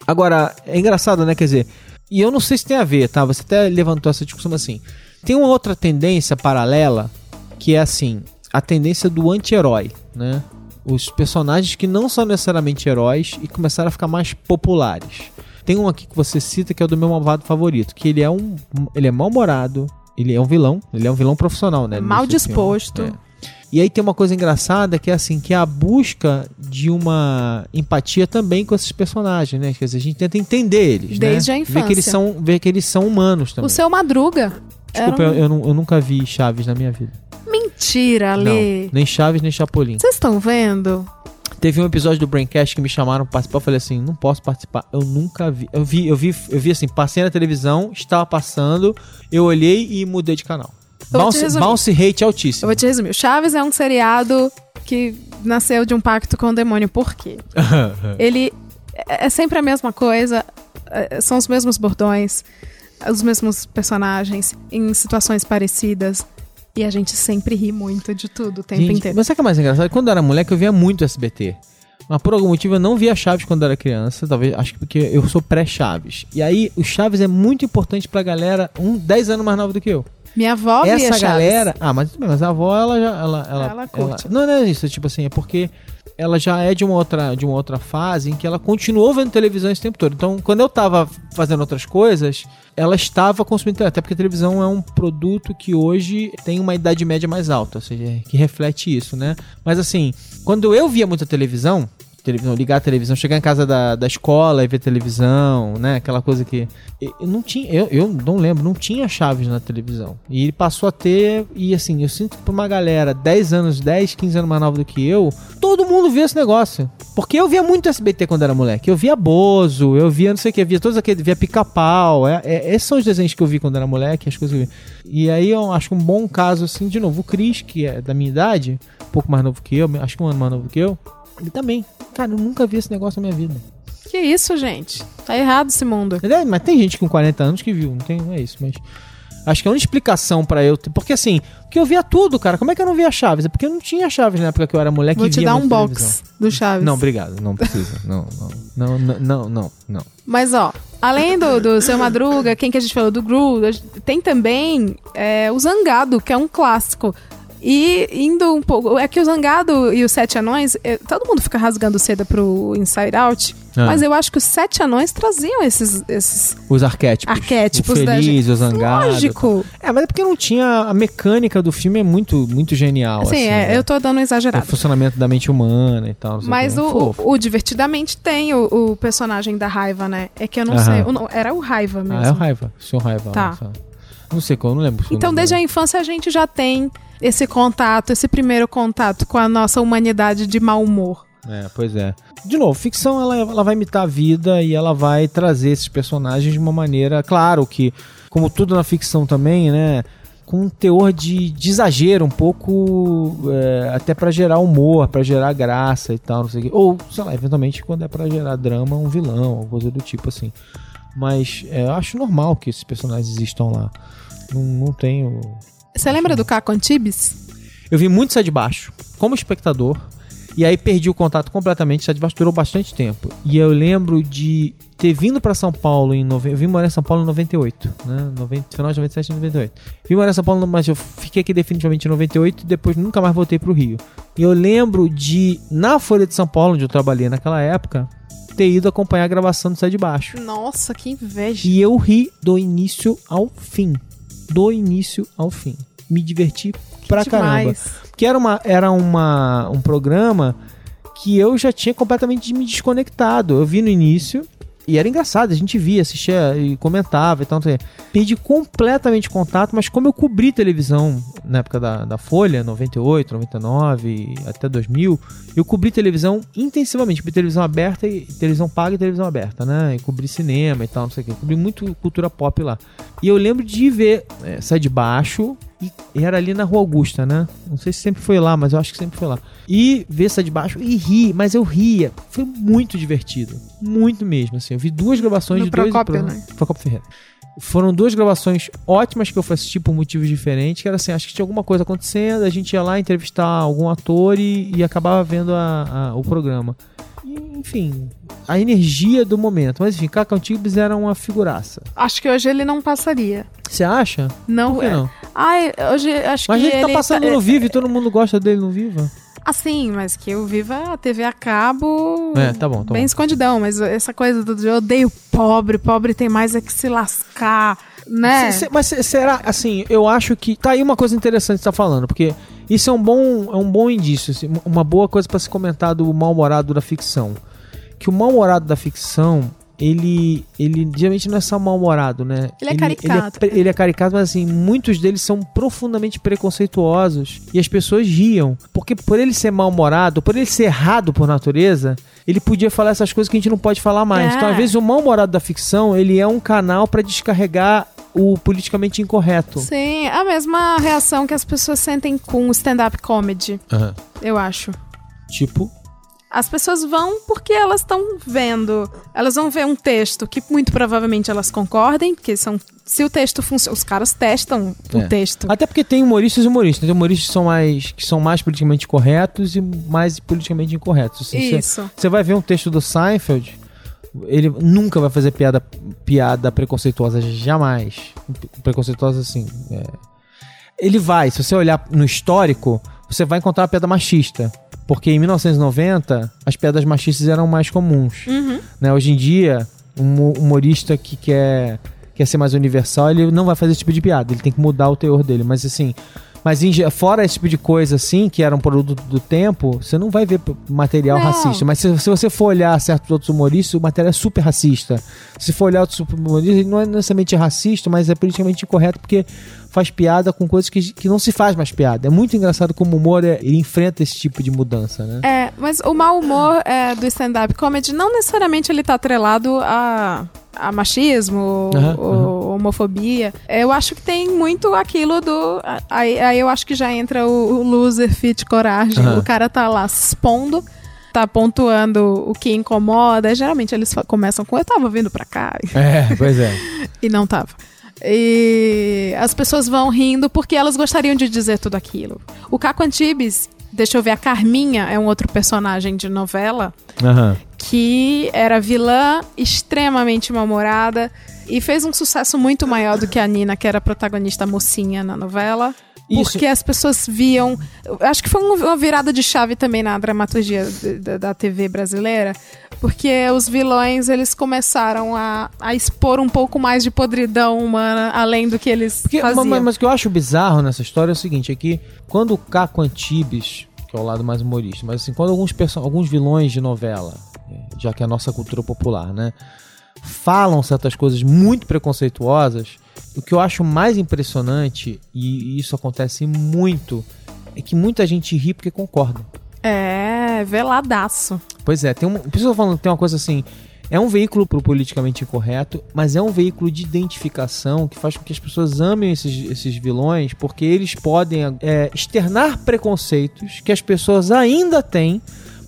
Agora, é engraçado, né? Quer dizer, e eu não sei se tem a ver, tá? Você até levantou essa discussão assim. Tem uma outra tendência paralela que é assim, a tendência do anti-herói, né? Os personagens que não são necessariamente heróis e começaram a ficar mais populares. Tem um aqui que você cita que é o do meu malvado favorito, que ele é um ele é mal-humorado, ele é um vilão, ele é um vilão profissional, né? Mal disposto. É. E aí tem uma coisa engraçada que é assim, que é a busca de uma empatia também com esses personagens, né? Quer dizer, a gente tenta entender eles, Desde né? a Ver que eles infância. são, ver que eles são humanos também. O seu Madruga. Desculpa, um- eu, eu, eu nunca vi Chaves na minha vida. Mentira, Não, Ale. nem Chaves, nem Chapolin. Vocês estão vendo? Teve um episódio do Braincast que me chamaram pra participar, eu falei assim, não posso participar, eu nunca vi. Eu vi, eu vi, eu vi assim, passei na televisão, estava passando, eu olhei e mudei de canal. Eu Bounce, bounce rate Eu altíssimo. vou te resumir. O Chaves é um seriado que nasceu de um pacto com o demônio. Por quê? Ele é é sempre a mesma coisa, é, são os mesmos bordões, os mesmos personagens em situações parecidas. E a gente sempre ri muito de tudo o tempo Gente, inteiro. Mas sabe o que é mais engraçado? Quando eu era moleque, eu via muito SBT. Mas por algum motivo eu não via Chaves quando era criança. Talvez, acho que porque eu sou pré-Chaves. E aí, o Chaves é muito importante pra galera um 10 anos mais nova do que eu. Minha avó via Essa Chaves. galera. Ah, mas, mas a avó, ela já. Ela, ela, Ela curte. não, não é isso. Tipo assim, é porque ela já é de uma, outra, de uma outra fase em que ela continuou vendo televisão esse tempo todo. Então, quando eu tava fazendo outras coisas, ela estava consumindo televisão. Até porque a televisão é um produto que hoje tem uma idade média mais alta, ou seja, que reflete isso, né? Mas assim, quando eu via muita televisão, televisão, ligar a televisão, chegar em casa da, da escola e ver televisão, né? Aquela coisa que. Eu não tinha, eu, eu não lembro, não tinha Chaves na televisão. E ele passou a ter, e assim, eu sinto pra uma galera 10 anos, 10, 15 anos mais nova do que eu, todo mundo via esse negócio. Porque eu via muito SBT quando era moleque. Eu via Bozo, eu via não sei o que, via todos aqueles, via pica-pau. É, é- esses são os desenhos que eu vi quando era moleque, as coisas que eu vi. E aí eu acho que um bom caso, assim, de novo, o Cris, que é da minha idade, um pouco mais novo que eu, acho que um ano mais novo que eu, ele também. Cara, eu nunca vi esse negócio na minha vida. Que isso, gente? Tá errado esse mundo. É, Mas tem gente com 40 anos que viu, não, tem, não é isso, mas. Acho que é uma explicação pra eu. Porque assim, porque eu via tudo, cara. Como é que eu não via Chaves? É porque eu não tinha Chaves na época que eu era moleque Vou te dar um box do Chaves. Não, obrigado. Não precisa. Não, não. Não, não, não, não. Mas, ó, além do, do Seu Madruga, quem que a gente falou do Gru, tem também é, o Zangado, que é um clássico. E indo um pouco. É que o Zangado e os Sete Anões, é, todo mundo fica rasgando seda pro Inside Out. Ah. Mas eu acho que os Sete Anões traziam esses, esses Os arquétipos. arquétipos o da feliz, gente. o zangado. Lógico. É, mas é porque não tinha. A mecânica do filme é muito, muito genial. Assim, Assim, é, né? eu tô dando um O exagerado. funcionamento da mente humana e tal. Mas o, o, o Divertidamente tem o, o personagem da raiva, né? É que eu não Aham. sei. o era o raiva mesmo. Ah, é o Raiva. O senhor Raiva. Tá. Não sei qual, eu não lembro. o Então, desde a infância, a gente já tem esse contato, esse primeiro contato com a nossa humanidade de mau humor. É, pois é. De novo, ficção ela, ela vai imitar a vida e ela vai trazer esses personagens de uma maneira. Claro que, como tudo na ficção também, né? com um teor de, de exagero, um pouco é, até pra gerar humor, pra gerar graça e tal, não sei o quê. Ou, sei lá, eventualmente quando é pra gerar drama, um vilão, alguma coisa do tipo assim. Mas é, eu acho normal que esses personagens existam lá. Não, não tenho. Você lembra do Caco Antibes? Eu vi muito Sai de Baixo, como espectador. E aí perdi o contato completamente. Sai de Baixo durou bastante tempo. E eu lembro de ter vindo para São Paulo em. Nove... Eu vim morar em São Paulo em 98, né? 90... Final de 97 e 98. Vim morar em São Paulo, mas eu fiquei aqui definitivamente em 98 e depois nunca mais voltei pro Rio. E eu lembro de, na Folha de São Paulo, onde eu trabalhei naquela época, ter ido acompanhar a gravação do Sai de Baixo. Nossa, que inveja. E eu ri do início ao fim. Do início ao fim. Me diverti pra caramba. Demais. Que era, uma, era uma, um programa que eu já tinha completamente me desconectado. Eu vi no início e era engraçado, a gente via, assistia e comentava e tal. Perdi completamente contato, mas como eu cobri televisão na época da, da Folha, 98, 99 até 2000, eu cobri televisão intensivamente. Cobri televisão aberta e televisão paga e televisão aberta, né? E cobri cinema e tal, não sei o quê. Cobri muito cultura pop lá. E eu lembro de ver é, Sai de Baixo, e era ali na Rua Augusta, né? Não sei se sempre foi lá, mas eu acho que sempre foi lá. E ver Sai de Baixo e ri, mas eu ria. Foi muito divertido. Muito mesmo, assim. Eu vi duas gravações No de dois... Procópio, pro- né? Procópio Ferreira. Foram duas gravações ótimas que eu fui assistir por motivos diferentes, que era assim, acho que tinha alguma coisa acontecendo, a gente ia lá entrevistar algum ator e, e acabava vendo a- a- o programa. E, enfim, a energia do momento. Mas enfim, Caco Antibes era uma figuraça. Acho que hoje ele não passaria. Você acha? Não, Por que é. não? Ai, hoje acho Mas que ele tá passando tá- no Vivo e todo mundo gosta dele no Viva. Assim, mas que eu viva a TV a cabo. É, tá bom, tá bem bom. escondidão, mas essa coisa do eu odeio pobre, pobre tem mais é que se lascar, né? Se- se- mas se- será, assim, eu acho que. Tá aí uma coisa interessante que você tá falando, porque isso é um bom, é um bom indício, assim, uma boa coisa pra se comentar do mal-humorado da ficção. Que o mal-humorado da ficção, ele, ele geralmente não é só mal-humorado, né? Ele é caricato. Ele é, ele é caricato, mas assim, muitos deles são profundamente preconceituosos e as pessoas riam. Porque por ele ser mal-humorado, por ele ser errado por natureza, ele podia falar essas coisas que a gente não pode falar mais. É. Então, às vezes, o mal-humorado da ficção, ele é um canal pra descarregar o politicamente incorreto. Sim, a mesma reação que as pessoas sentem com o stand-up comedy, eu acho. Tipo, As pessoas vão porque elas estão vendo. Elas vão ver um texto que muito provavelmente elas concordem, porque são. Se o texto funciona. Os caras testam o É. texto. até porque tem humoristas e humoristas. Tem humoristas que são mais, que são mais politicamente corretos e mais politicamente incorretos. Assim, você- Isso. Você vai ver um texto do Seinfeld, ele nunca vai fazer piada, piada preconceituosa, jamais. Preconceituosa, assim. é. Ele vai, se você olhar no histórico, você vai encontrar uma piada machista. Porque em 1990, as piadas machistas eram mais comuns. Uhum. né? Hoje em dia, um hu- humorista que quer, quer ser mais universal, ele não vai fazer esse tipo de piada, ele tem que mudar o teor dele. Mas assim, mas fora esse tipo de coisa assim, que era um produto do tempo, você não vai ver material Não. racista. Mas se, se você for olhar certos outros humoristas, o material é super racista. Se for olhar outros humoristas, ele não é necessariamente racista, mas é politicamente incorreto porque faz piada com coisas que, que não se faz mais piada. É muito engraçado como o humor é- enfrenta esse tipo de mudança, né? É, mas o mau humor é, do stand-up comedy não necessariamente ele tá atrelado a, a machismo Aham, ou homofobia. Eu acho que tem muito aquilo do. Aí, aí eu acho que já entra o, o loser fit coragem. Aham. O cara tá lá se expondo. Tá pontuando o que incomoda. Geralmente eles começam com eu tava vindo pra cá É, pois é. e não tava. E as pessoas vão rindo porque elas gostariam de dizer tudo aquilo. O Caco Antibes, deixa eu ver, a Carminha é um outro personagem de novela Aham. que era vilã, extremamente mal-humorada e fez um sucesso muito maior do que a Nina, que era a protagonista mocinha na novela. Isso. Porque as pessoas viam. Acho que foi um- uma virada de chave também na dramaturgia da, da TV brasileira. Porque os vilões eles começaram a, a expor um pouco mais de podridão humana, além do que eles Porque, faziam. mas, mas o que eu acho bizarro nessa história é o seguinte, é que quando o Caco Antibes, que é o lado mais humorista, mas assim, quando alguns, alguns vilões de novela, eh, já que é a nossa cultura popular, né, falam certas coisas muito preconceituosas, o que eu acho mais impressionante, e isso acontece muito, é que muita gente ri porque concorda. É, veladaço. Pois é, tem uma. Tô falando que tem uma coisa assim. É um veículo pro politicamente incorreto, mas é um veículo de identificação que faz com que as pessoas amem esses, esses vilões, porque eles podem é, externar preconceitos que as pessoas ainda têm,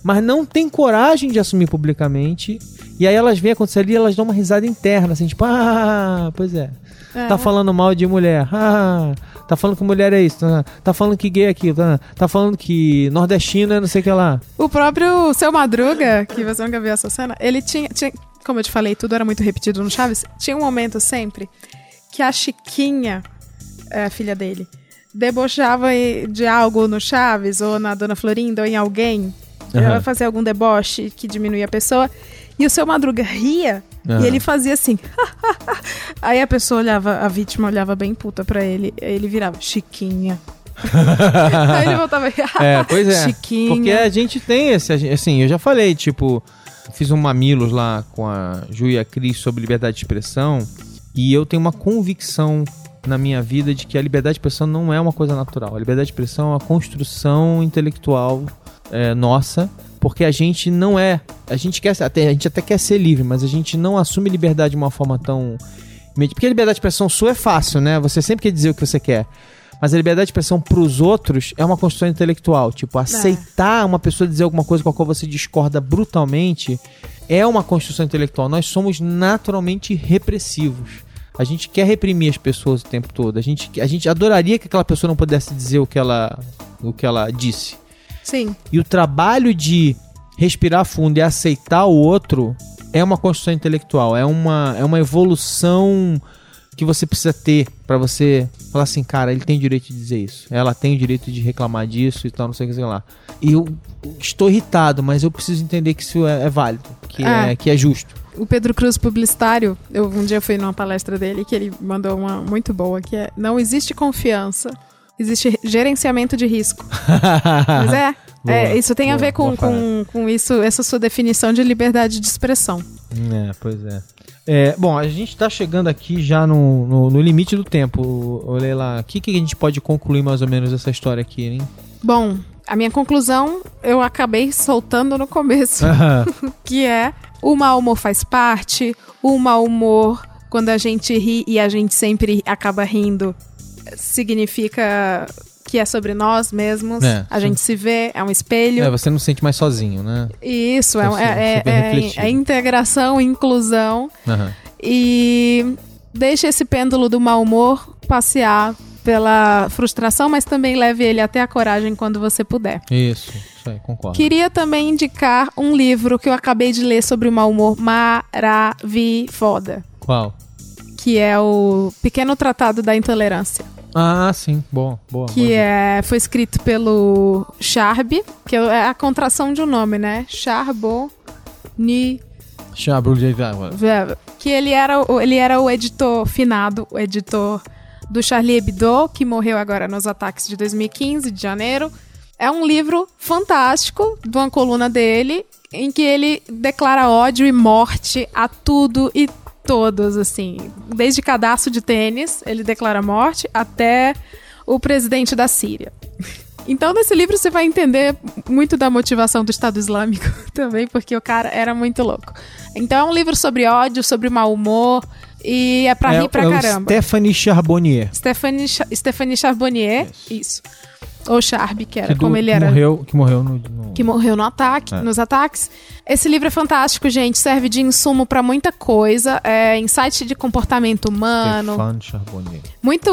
mas não têm coragem de assumir publicamente. E aí elas veem acontecer ali e elas dão uma risada interna, assim, tipo, ah, pois é. É. Tá falando mal de mulher. Ah, tá falando que mulher é isso. Tá, tá falando que gay é aquilo. Tá, tá falando que nordestino é não sei o que lá. O próprio Seu Madruga, que você nunca viu essa cena, ele tinha, tinha- Como eu te falei, tudo era muito repetido no Chaves. Tinha um momento sempre que a Chiquinha, é, a filha dele, debochava de algo no Chaves, ou na Dona Florinda, ou em alguém. Aham. Ela fazia algum deboche que diminuía a pessoa. E o seu Madruga ria Aham. e ele fazia assim. Aí a pessoa olhava, a vítima olhava bem puta pra ele. Aí ele virava, Chiquinha. Aí ele voltava. É, pois é. Chiquinha. Porque a gente tem esse. Assim, eu já falei, tipo, fiz um Mamilos lá com a Ju e a Cris sobre liberdade de expressão. E eu tenho uma convicção na minha vida de que a liberdade de expressão não é uma coisa natural. A liberdade de expressão é uma construção intelectual é, nossa. Porque a gente não é. A gente quer até, a gente até quer ser livre, mas a gente não assume liberdade de uma forma tão. Porque a liberdade de expressão sua é fácil, né? Você sempre quer dizer o que você quer. Mas a liberdade de expressão pros outros é uma construção intelectual. Tipo, aceitar uma pessoa dizer alguma coisa com a qual você discorda brutalmente é uma construção intelectual. Nós somos naturalmente repressivos. A gente quer reprimir as pessoas o tempo todo. A gente, a gente adoraria que aquela pessoa não pudesse dizer o que ela, o que ela disse. Sim. E o trabalho de respirar fundo e aceitar o outro é uma construção intelectual, é uma, é uma evolução que você precisa ter pra você falar assim, cara, ele tem direito de dizer isso, ela tem o direito de reclamar disso e tal, não sei o que sei lá. E eu estou irritado, mas eu preciso entender que isso é, é válido, que é. É. que é justo. O Pedro Cruz publicitário, eu um dia fui numa palestra dele que ele mandou uma muito boa, que é não existe confiança, existe gerenciamento de risco. Mas é, Boa, é, isso tem a boa, ver com, com, com isso, essa sua definição de liberdade de expressão. É, pois é. É, bom, a gente tá chegando aqui já no, no, no limite do tempo. Olhei lá, o que, que a gente pode concluir mais ou menos essa história aqui, hein? Bom, a minha conclusão eu acabei soltando no começo, que é o mau humor faz parte, o mau humor, quando a gente ri e a gente sempre acaba rindo, significa que é sobre nós mesmos, É, a sim. gente se vê, é um espelho. É, você não se sente mais sozinho, né? E Isso, é, é, é, é, é integração, inclusão Aham. e deixa esse pêndulo do mau humor passear pela frustração, mas também leve ele até a coragem quando você puder. Isso, isso aí, concordo. Queria também indicar um livro que eu acabei de ler sobre o mau humor maravilhosa, Qual? que é o Pequeno Tratado da Intolerância, Ah, sim, boa, boa. que boa. é foi escrito pelo Charb, que é a contração de um nome, né? Charbonni Água. que ele era, ele era o editor finado, o editor do Charlie Hebdo, que morreu agora nos ataques de 2015, de janeiro. É um livro fantástico, de uma coluna dele, em que ele declara ódio e morte a tudo e todos, assim. Desde cadastro de tênis, ele declara morte, até o presidente da Síria. Então, nesse livro você vai entender muito da motivação do Estado Islâmico também, porque o cara era muito louco. Então, é um livro sobre ódio, sobre mau humor, e é pra é, rir pra é caramba. Stephanie Charbonnier. Stephanie, Stephanie Charbonnier, isso. Ou Charb, que era que, do- como ele que era. morreu, que morreu no... no- Que morreu no ataque, É. nos ataques. Esse livro é fantástico, gente. Serve de insumo pra muita coisa. É insight de comportamento humano. Charbonnier. Muito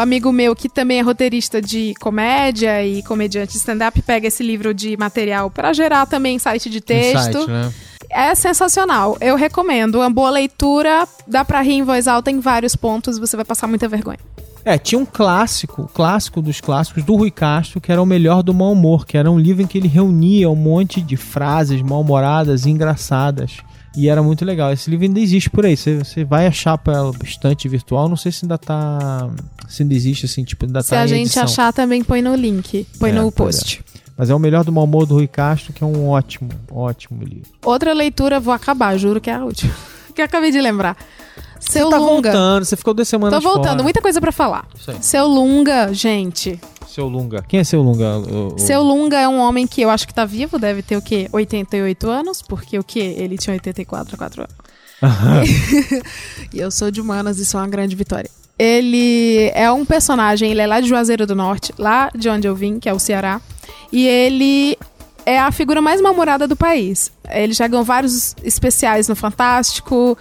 amigo meu que também é roteirista de comédia e comediante stand-up pega esse livro de material pra gerar também insight de texto. Insight, né? É sensacional. Eu recomendo. Uma boa leitura. Dá pra rir em voz alta em vários pontos. Você vai passar muita vergonha. É, tinha um clássico, clássico dos clássicos do Rui Castro, que era o melhor do mau humor, que era um livro em que ele reunia um monte de frases mal-humoradas e engraçadas. E era muito legal. Esse livro ainda existe por aí. Você, você vai achar pela estante virtual. Não sei se ainda tá. Se ainda existe, assim, tipo, ainda Se tá a em gente edição. achar, também põe no link. Põe É, no é. post. Mas é o melhor do mau humor do Rui Castro, que é um ótimo, ótimo livro. Outra leitura, vou acabar, juro que é a última. que eu acabei de lembrar. Seu Você tá Lunga. voltando, você ficou duas semanas Tô voltando, fora. muita coisa pra falar. Seu Lunga, gente. Seu Lunga. Quem é seu Lunga? O- o- Seu Lunga é um homem que eu acho que tá vivo, deve ter o quê? 88 anos, porque o quê? Ele tinha 84 há 4 anos. e eu sou de humanas, isso é uma grande vitória. Ele é um personagem, ele é lá de Juazeiro do Norte, lá de onde eu vim, que é o Ceará. E ele é a figura mais mal-humorada do país. Ele já ganhou vários especiais no Fantástico,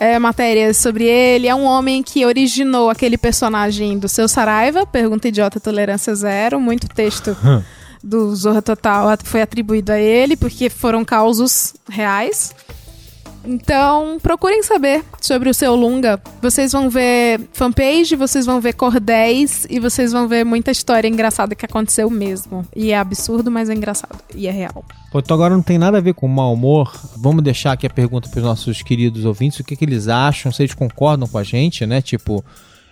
é, matérias sobre ele. É um homem que originou aquele personagem do seu Saraiva, Pergunta Idiota Tolerância Zero, muito texto do Zorra Total foi atribuído a ele, porque foram causos reais. Então, procurem saber sobre o seu Lunga. Vocês vão ver fanpage, vocês vão ver cordéis e vocês vão ver muita história engraçada que aconteceu mesmo. E é absurdo, mas é engraçado. E é real. Pô, então agora não tem nada a ver com mau humor. Vamos deixar aqui a pergunta para os nossos queridos ouvintes, o que, que eles acham, se eles concordam com a gente, né? Tipo,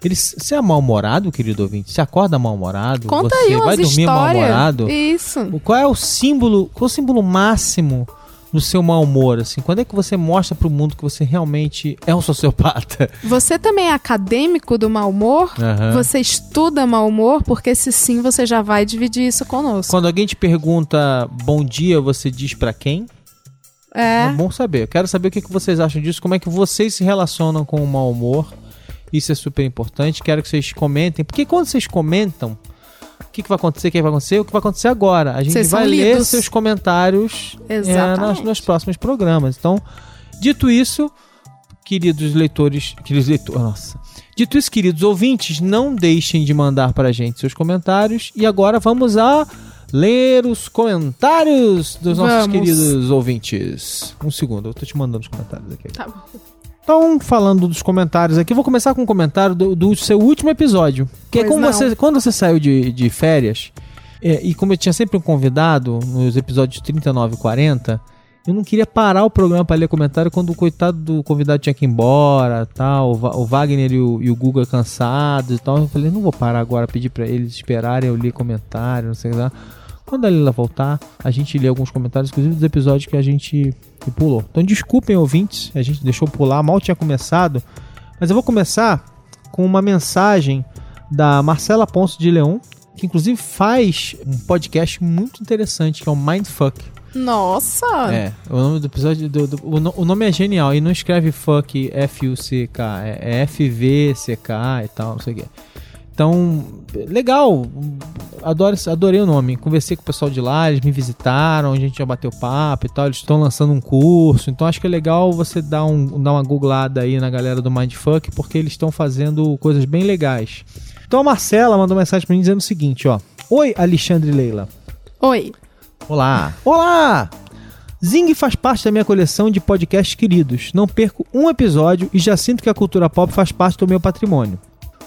eles, você é mal-humorado, querido ouvinte? Você acorda mal-humorado? Conta você aí umas vai dormir mal-humorado? Isso. Qual é o símbolo, qual é o símbolo máximo do seu mau humor, assim? Quando é que você mostra pro mundo que você realmente é um sociopata? Você também é acadêmico do mau humor? Aham. Você estuda mau humor? Porque se sim, você já vai dividir isso conosco. Quando alguém te pergunta bom dia, você diz pra quem? É É. bom saber. Eu quero saber o que vocês acham disso, como é que vocês se relacionam com o mau humor. Isso é super importante. Quero que vocês comentem, porque quando vocês comentam, o que, que vai acontecer, o que vai acontecer, o que vai acontecer agora. A gente Vocês vai ler lidos. seus comentários é, nas, nos próximos programas. Então, dito isso, queridos leitores, queridos leitores, nossa. Dito isso, queridos ouvintes, não deixem de mandar para a gente seus comentários. E agora vamos a ler os comentários dos nossos Vamos. queridos ouvintes. Um segundo, eu tô te mandando os comentários aqui. Tá bom. Então, falando dos comentários aqui, eu vou começar com um comentário do, do seu último episódio. Que é Pois como não. você, quando você saiu de, de férias, é, e como eu tinha sempre um convidado nos episódios 39 e 40, eu não queria parar o programa para ler comentário quando o coitado do convidado tinha que ir embora, tal, o, o Wagner e o, e o Guga cansados e tal. Eu falei, não vou parar agora, pedir para eles esperarem eu ler comentário, não sei lá. Quando a Lila voltar, a gente lê alguns comentários, inclusive dos episódios que a gente que pulou. Então desculpem, ouvintes, a gente deixou pular, mal tinha começado. Mas eu vou começar com uma mensagem da Marcela Ponce de Leão, que inclusive faz um podcast muito interessante, que é o Mindfuck. Nossa! É, o nome do episódio. do- do- o, no- o nome é genial e não escreve fuck F-U-C-K, é, é F-V-C-K e tal, não sei o que. Então, legal, adoro, adorei o nome. Conversei com o pessoal de lá, eles me visitaram, a gente já bateu papo e tal. Eles estão lançando um curso, então acho que é legal você dar, um, dar uma googlada aí na galera do Mindfuck, porque eles estão fazendo coisas bem legais. Então a Marcela mandou mensagem pra mim dizendo o seguinte: ó. Oi, Alexandre e Leila. Oi. Olá! Olá! Zing faz parte da minha coleção de podcasts queridos. Não perco um episódio e já sinto que a cultura pop faz parte do meu patrimônio.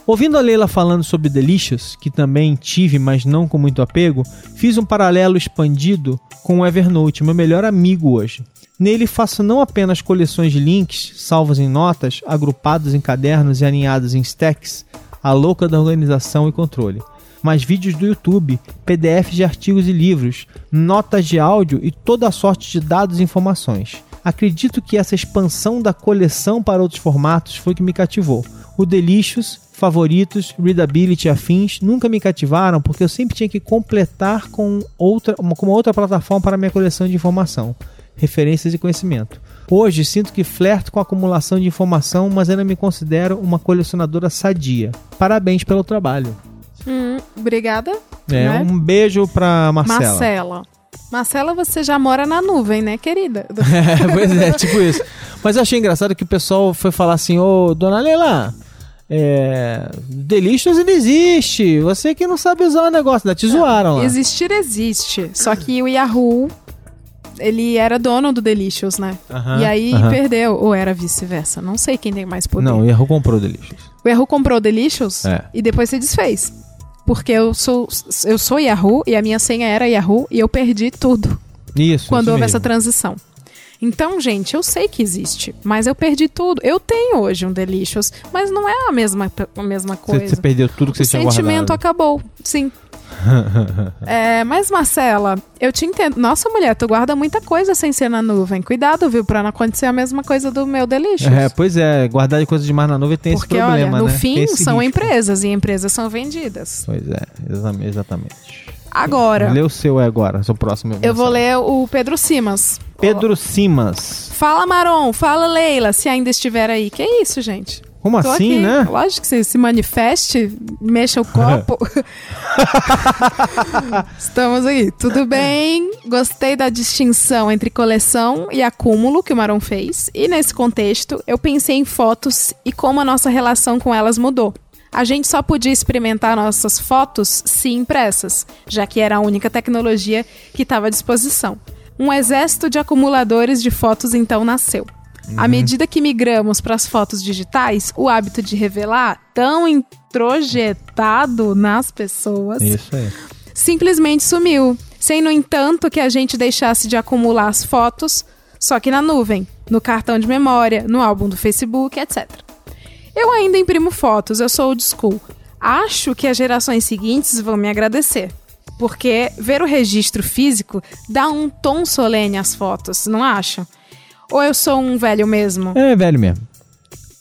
Ouvindo a Leila falando sobre Delicious, que também tive, mas não com muito apego, fiz um paralelo expandido com o Evernote, meu melhor amigo hoje. Nele faço não apenas coleções de links, salvos em notas, agrupados em cadernos e alinhados em stacks, a louca da organização e controle mas vídeos do YouTube, PDFs de artigos e livros, notas de áudio e toda a sorte de dados e informações. Acredito que essa expansão da coleção para outros formatos foi que me cativou. O Delicious, favoritos, readability afins nunca me cativaram porque eu sempre tinha que completar com outra, uma, com uma outra plataforma para minha coleção de informação, referências e conhecimento. Hoje sinto que flerto com a acumulação de informação, mas ainda me considero uma colecionadora sadia. Parabéns pelo trabalho. Hum, obrigada. É, Né? um beijo pra Marcela. Marcela. Marcela, você já mora na nuvem, né, querida? É, pois é, tipo isso. Mas eu achei engraçado que o pessoal foi falar assim, ô, dona Leila, é, Delicious ele existe, você que não sabe usar o negócio, né? Te zoaram lá. Existir existe. Só que o Yahoo, ele era dono do Delicious, né? Aham, e aí aham. perdeu. Ou era vice-versa. Não sei quem tem mais poder. Não, o Yahoo comprou o Delicious. O Yahoo comprou o Delicious É. e depois se desfez. Porque eu sou, eu sou Yahoo e a minha senha era Yahoo e eu perdi tudo Isso, quando isso houve mesmo. essa transição. Então, gente, eu sei que existe, mas eu perdi tudo. Eu tenho hoje um Delicious, mas não é a mesma, a mesma Você, coisa. você perdeu tudo que você o tinha sentimento guardado. acabou, sim. É, mas Marcela, eu te entendo. Nossa, mulher, tu guarda muita coisa sem ser na nuvem. Cuidado, viu, pra não acontecer a mesma coisa do meu Delicious. É, pois é, guardar coisas demais na nuvem tem Porque, esse problema, olha, no né? Fim, são risco. empresas e empresas são vendidas. Pois é, exatamente. Agora, Lê o seu aí agora, seu próximo. eu vou ler o Pedro Simas. Pedro Simas. Fala, Maron. Fala, Leila, se ainda estiver aí. Que isso, gente? Como Tô assim, aqui. né? Lógico que você se manifeste, mexa o copo. Estamos aí. Tudo bem? Gostei da distinção entre coleção e acúmulo que o Maron fez. E nesse contexto, eu pensei em fotos e como a nossa relação com elas mudou. A gente só podia experimentar nossas fotos se impressas, já que era a única tecnologia que estava à disposição. Um exército de acumuladores de fotos então nasceu. À medida que migramos para as fotos digitais, o hábito de revelar, tão introjetado nas pessoas, simplesmente sumiu. Sem, no entanto, que a gente deixasse de acumular as fotos, só que na nuvem, no cartão de memória, no álbum do Facebook, etc. Eu ainda imprimo fotos, eu sou old school. Acho que as gerações seguintes vão me agradecer. Porque ver o registro físico dá um tom solene às fotos, não acham? Ou eu sou um velho mesmo? É velho mesmo.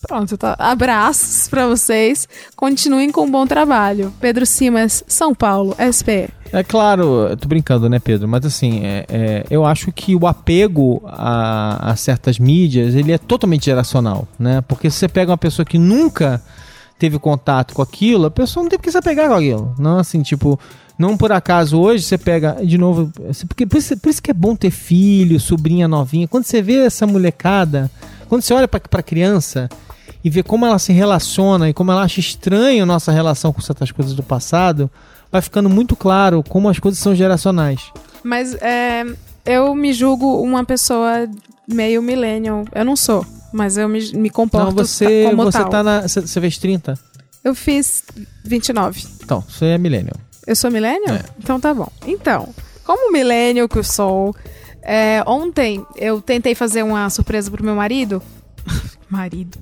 Pronto, tá. Abraços pra vocês. Continuem com um bom trabalho. Pedro Simas, São Paulo, SP. É claro, tô brincando, né, Pedro? Mas assim, é, é, eu acho que o apego a, a certas mídias, ele é totalmente geracional, né? Porque se você pega uma pessoa que nunca teve contato com aquilo, a pessoa não tem por que se apegar com aquilo. Não, assim, tipo, não por acaso hoje você pega, de novo, assim, porque por isso, por isso que é bom ter filho, sobrinha novinha. Quando você vê essa molecada, quando você olha pra, pra criança e vê como ela se relaciona e como ela acha estranho a nossa relação com certas coisas do passado, vai ficando muito claro como as coisas são geracionais. Mas é, eu me julgo uma pessoa meio millennial. Eu não sou, mas eu me, me comporto Não, você, como você tal. tá na. Você fez 30? Eu fiz 29. Então, você é millennial. Eu sou millennial? É. Então tá bom. Então, como millennial que eu sou, é, ontem eu tentei fazer uma surpresa pro meu marido. marido.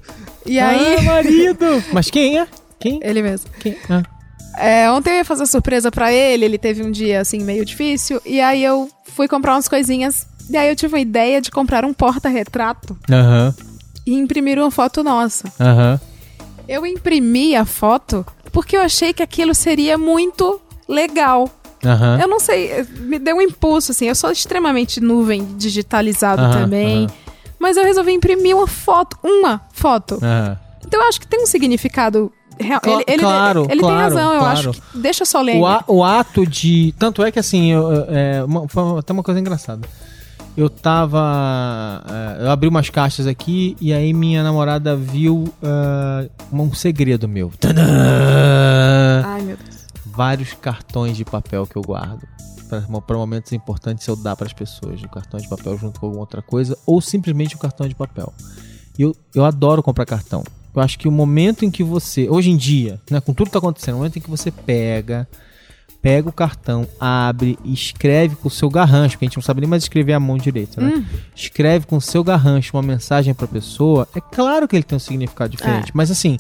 E aí... Ah, marido! Mas quem é? Quem? Ele mesmo. quem? Ah. É, ontem eu ia fazer surpresa pra ele, ele teve um dia assim meio difícil, e aí eu fui comprar umas coisinhas, e aí eu tive a ideia de comprar um porta-retrato Aham, e imprimir uma foto nossa. aham. Eu imprimi a foto porque eu achei que aquilo seria muito legal. Aham. Eu não sei, me deu um impulso assim. Eu sou extremamente nuvem digitalizado Aham, também, aham. mas eu resolvi imprimir uma foto, uma foto. Então eu acho que tem um significado real. Cla- ele ele, claro, ele claro, tem razão, eu claro. acho que deixa solene. O, a- o ato de. Tanto é que assim, eu, eu- é, uma, foi até uma coisa engraçada. Eu tava. é, eu abri umas caixas aqui e aí minha namorada viu é, um segredo meu. Tadã! Ai, meu Deus. Vários cartões de papel que eu guardo. Para momentos importantes eu dar para as pessoas. O cartão de papel junto com alguma outra coisa. Ou simplesmente o cartão de papel. Eu, eu adoro comprar cartão. Eu acho que o momento em que você. Hoje em dia, né, com tudo que tá acontecendo, o momento em que você pega. Pega o cartão, abre e escreve com o seu garrancho, porque a gente não sabe nem mais escrever a mão direita, né? Escreve com o seu garrancho uma mensagem pra pessoa. É claro que ele tem um significado diferente, mas assim,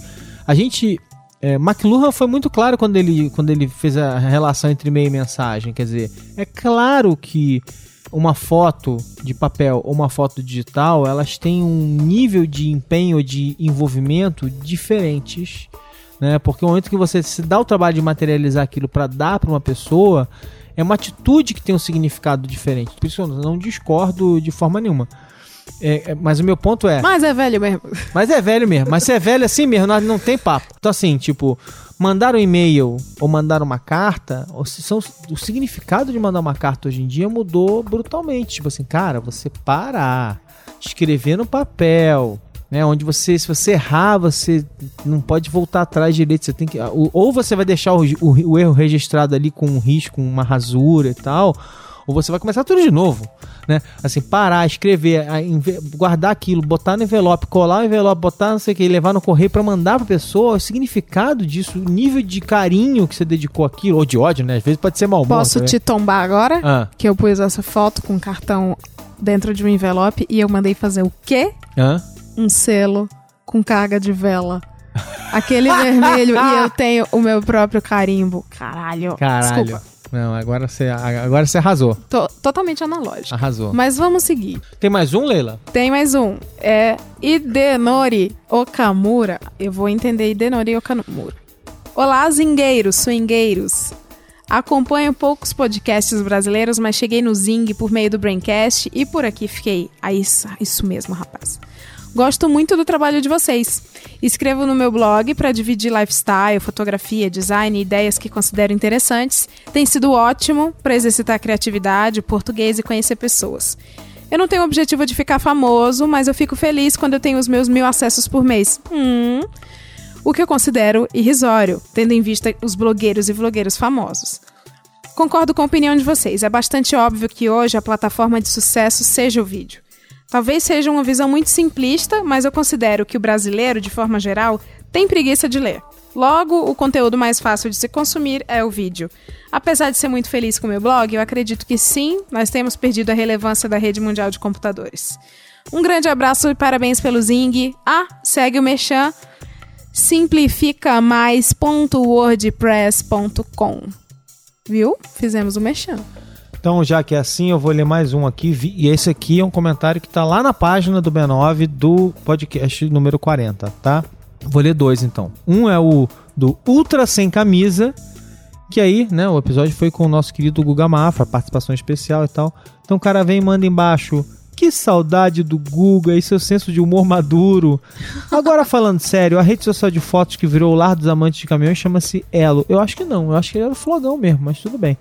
a gente. É, McLuhan foi muito claro quando ele, quando ele fez a relação entre e-mail e mensagem. Quer dizer, é claro que uma foto de papel ou uma foto digital, elas têm um nível de empenho, de envolvimento diferentes, né? Porque o momento que você se dá o trabalho de materializar aquilo para dar para uma pessoa, é uma atitude que tem um significado diferente. Por isso eu não discordo de forma nenhuma. É, é, mas o meu ponto é. Mas é velho mesmo. Mas é velho mesmo. Mas se é velho assim mesmo, não, não tem papo. Então, assim, tipo, mandar um e-mail ou mandar uma carta, são, o significado de mandar uma carta hoje em dia mudou brutalmente. Tipo assim, cara, você parar, escrever no papel, né? Onde você, se você errar, você não pode voltar atrás direito. Você tem que. Ou ou você vai deixar o, o- o erro registrado ali com um risco, uma rasura e tal. Ou você vai começar tudo de novo, né? Assim, parar, escrever, guardar aquilo, botar no envelope, colar o envelope, botar não sei o que, levar no correio pra mandar pra pessoa, o significado disso, o nível de carinho que você dedicou àquilo, ou de ódio, né? Às vezes pode ser mal Posso te tombar agora? Ah, Que eu pus essa foto com cartão dentro de um envelope e eu mandei fazer o quê? hã? Um selo com carga de vela. Aquele vermelho e eu tenho o meu próprio carimbo. Caralho. Caralho. Desculpa. Não, agora você, agora você arrasou. Tô totalmente analógico. Arrasou. Mas vamos seguir. Tem mais um, Leila? Tem mais um. É Idenori Okamura. Eu vou entender Idenori Okamura. Olá, zingueiros, swingueiros. Acompanho poucos podcasts brasileiros, mas cheguei no Zing por meio do Braincast e por aqui fiquei. Ah, isso, isso mesmo, rapaz. Gosto muito do trabalho de vocês. Escrevo no meu blog para dividir lifestyle, fotografia, design e ideias que considero interessantes. Tem sido ótimo para exercitar criatividade, português e conhecer pessoas. Eu não tenho o objetivo de ficar famoso, mas eu fico feliz quando eu tenho os meus mil acessos por mês. Hum, o que eu considero irrisório, tendo em vista os blogueiros e vlogueiros famosos. Concordo com a opinião de vocês. É bastante óbvio que hoje a plataforma de sucesso seja o vídeo. Talvez seja uma visão muito simplista, mas eu considero que o brasileiro, de forma geral, tem preguiça de ler. Logo, o conteúdo mais fácil de se consumir é o vídeo. Apesar de ser muito feliz com o meu blog, eu acredito que sim, nós temos perdido a relevância da rede mundial de computadores. Um grande abraço e parabéns pelo Zing. Ah, segue o Mechan simplificamais.wordpress.com. Viu? Fizemos o Mechan. Então, já que é assim, eu vou ler mais um aqui. E esse aqui é um comentário que está lá na página do B9 do podcast número 40, tá? Vou ler dois então. Um é o do Ultra Sem Camisa, que aí, né, o episódio foi com o nosso querido Guga Mafra, participação especial e tal. Então o cara vem e manda embaixo. Que saudade do Guga e seu senso de humor maduro. Agora falando sério, a rede social de fotos que virou o lar dos amantes de caminhões chama-se Elo. Eu acho que não, eu acho que era o Flogão mesmo, mas tudo bem.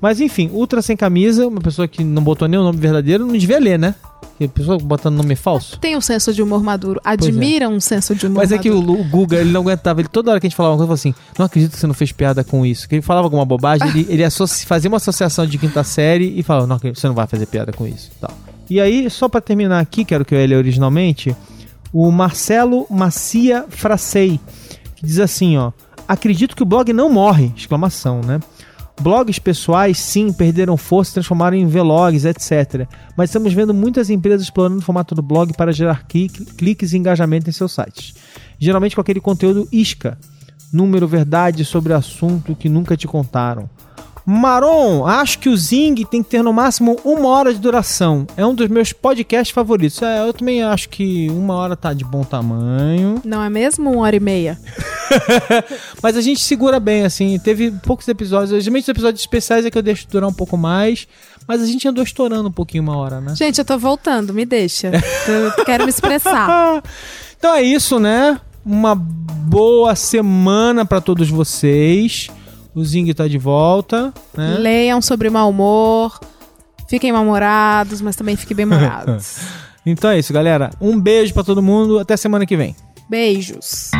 Mas enfim, Ultra Sem Camisa, uma pessoa que não botou nem o nome verdadeiro, não devia ler, né? Que pessoa botando nome falso. Tem um senso de humor maduro. Admira um senso de humor Mas é que o, maduro. o Guga, ele não aguentava. Ele, toda hora que a gente falava uma coisa, ele falava assim: Não acredito que você não fez piada com isso. Que ele falava alguma bobagem, ele, ele fazia uma associação de quinta série e falava: Não, acredito, você não vai fazer piada com isso. Tal. E aí, só pra terminar aqui, quero que eu ele originalmente, o Marcelo Macia Fracei, que diz assim: ó, acredito que o blog não morre! Exclamação, né? Blogs pessoais, sim, perderam força transformaram em vlogs, etc. Mas estamos vendo muitas empresas explorando o formato do blog para gerar cli- cliques e engajamento em seus sites. Geralmente com aquele conteúdo isca, número, verdade sobre assunto que nunca te contaram. Maron, acho que o Zing tem que ter no máximo uma hora de duração. É um dos meus podcasts favoritos. É, eu também acho que uma hora tá de bom tamanho. Não é mesmo uma hora e meia? Mas a gente segura bem, assim. Teve poucos episódios. Geralmente os episódios especiais é que eu deixo durar um pouco mais. Mas a gente andou estourando um pouquinho uma hora, né? Gente, eu tô voltando, me deixa. Eu quero me expressar. então é isso, né? Uma boa semana pra todos vocês. O Zing tá de volta, né? Leiam sobre mau humor. Fiquem mal-humorados, mas também fiquem bem-humorados. Então é isso, galera. Um beijo pra todo mundo. Até semana que vem. Beijos.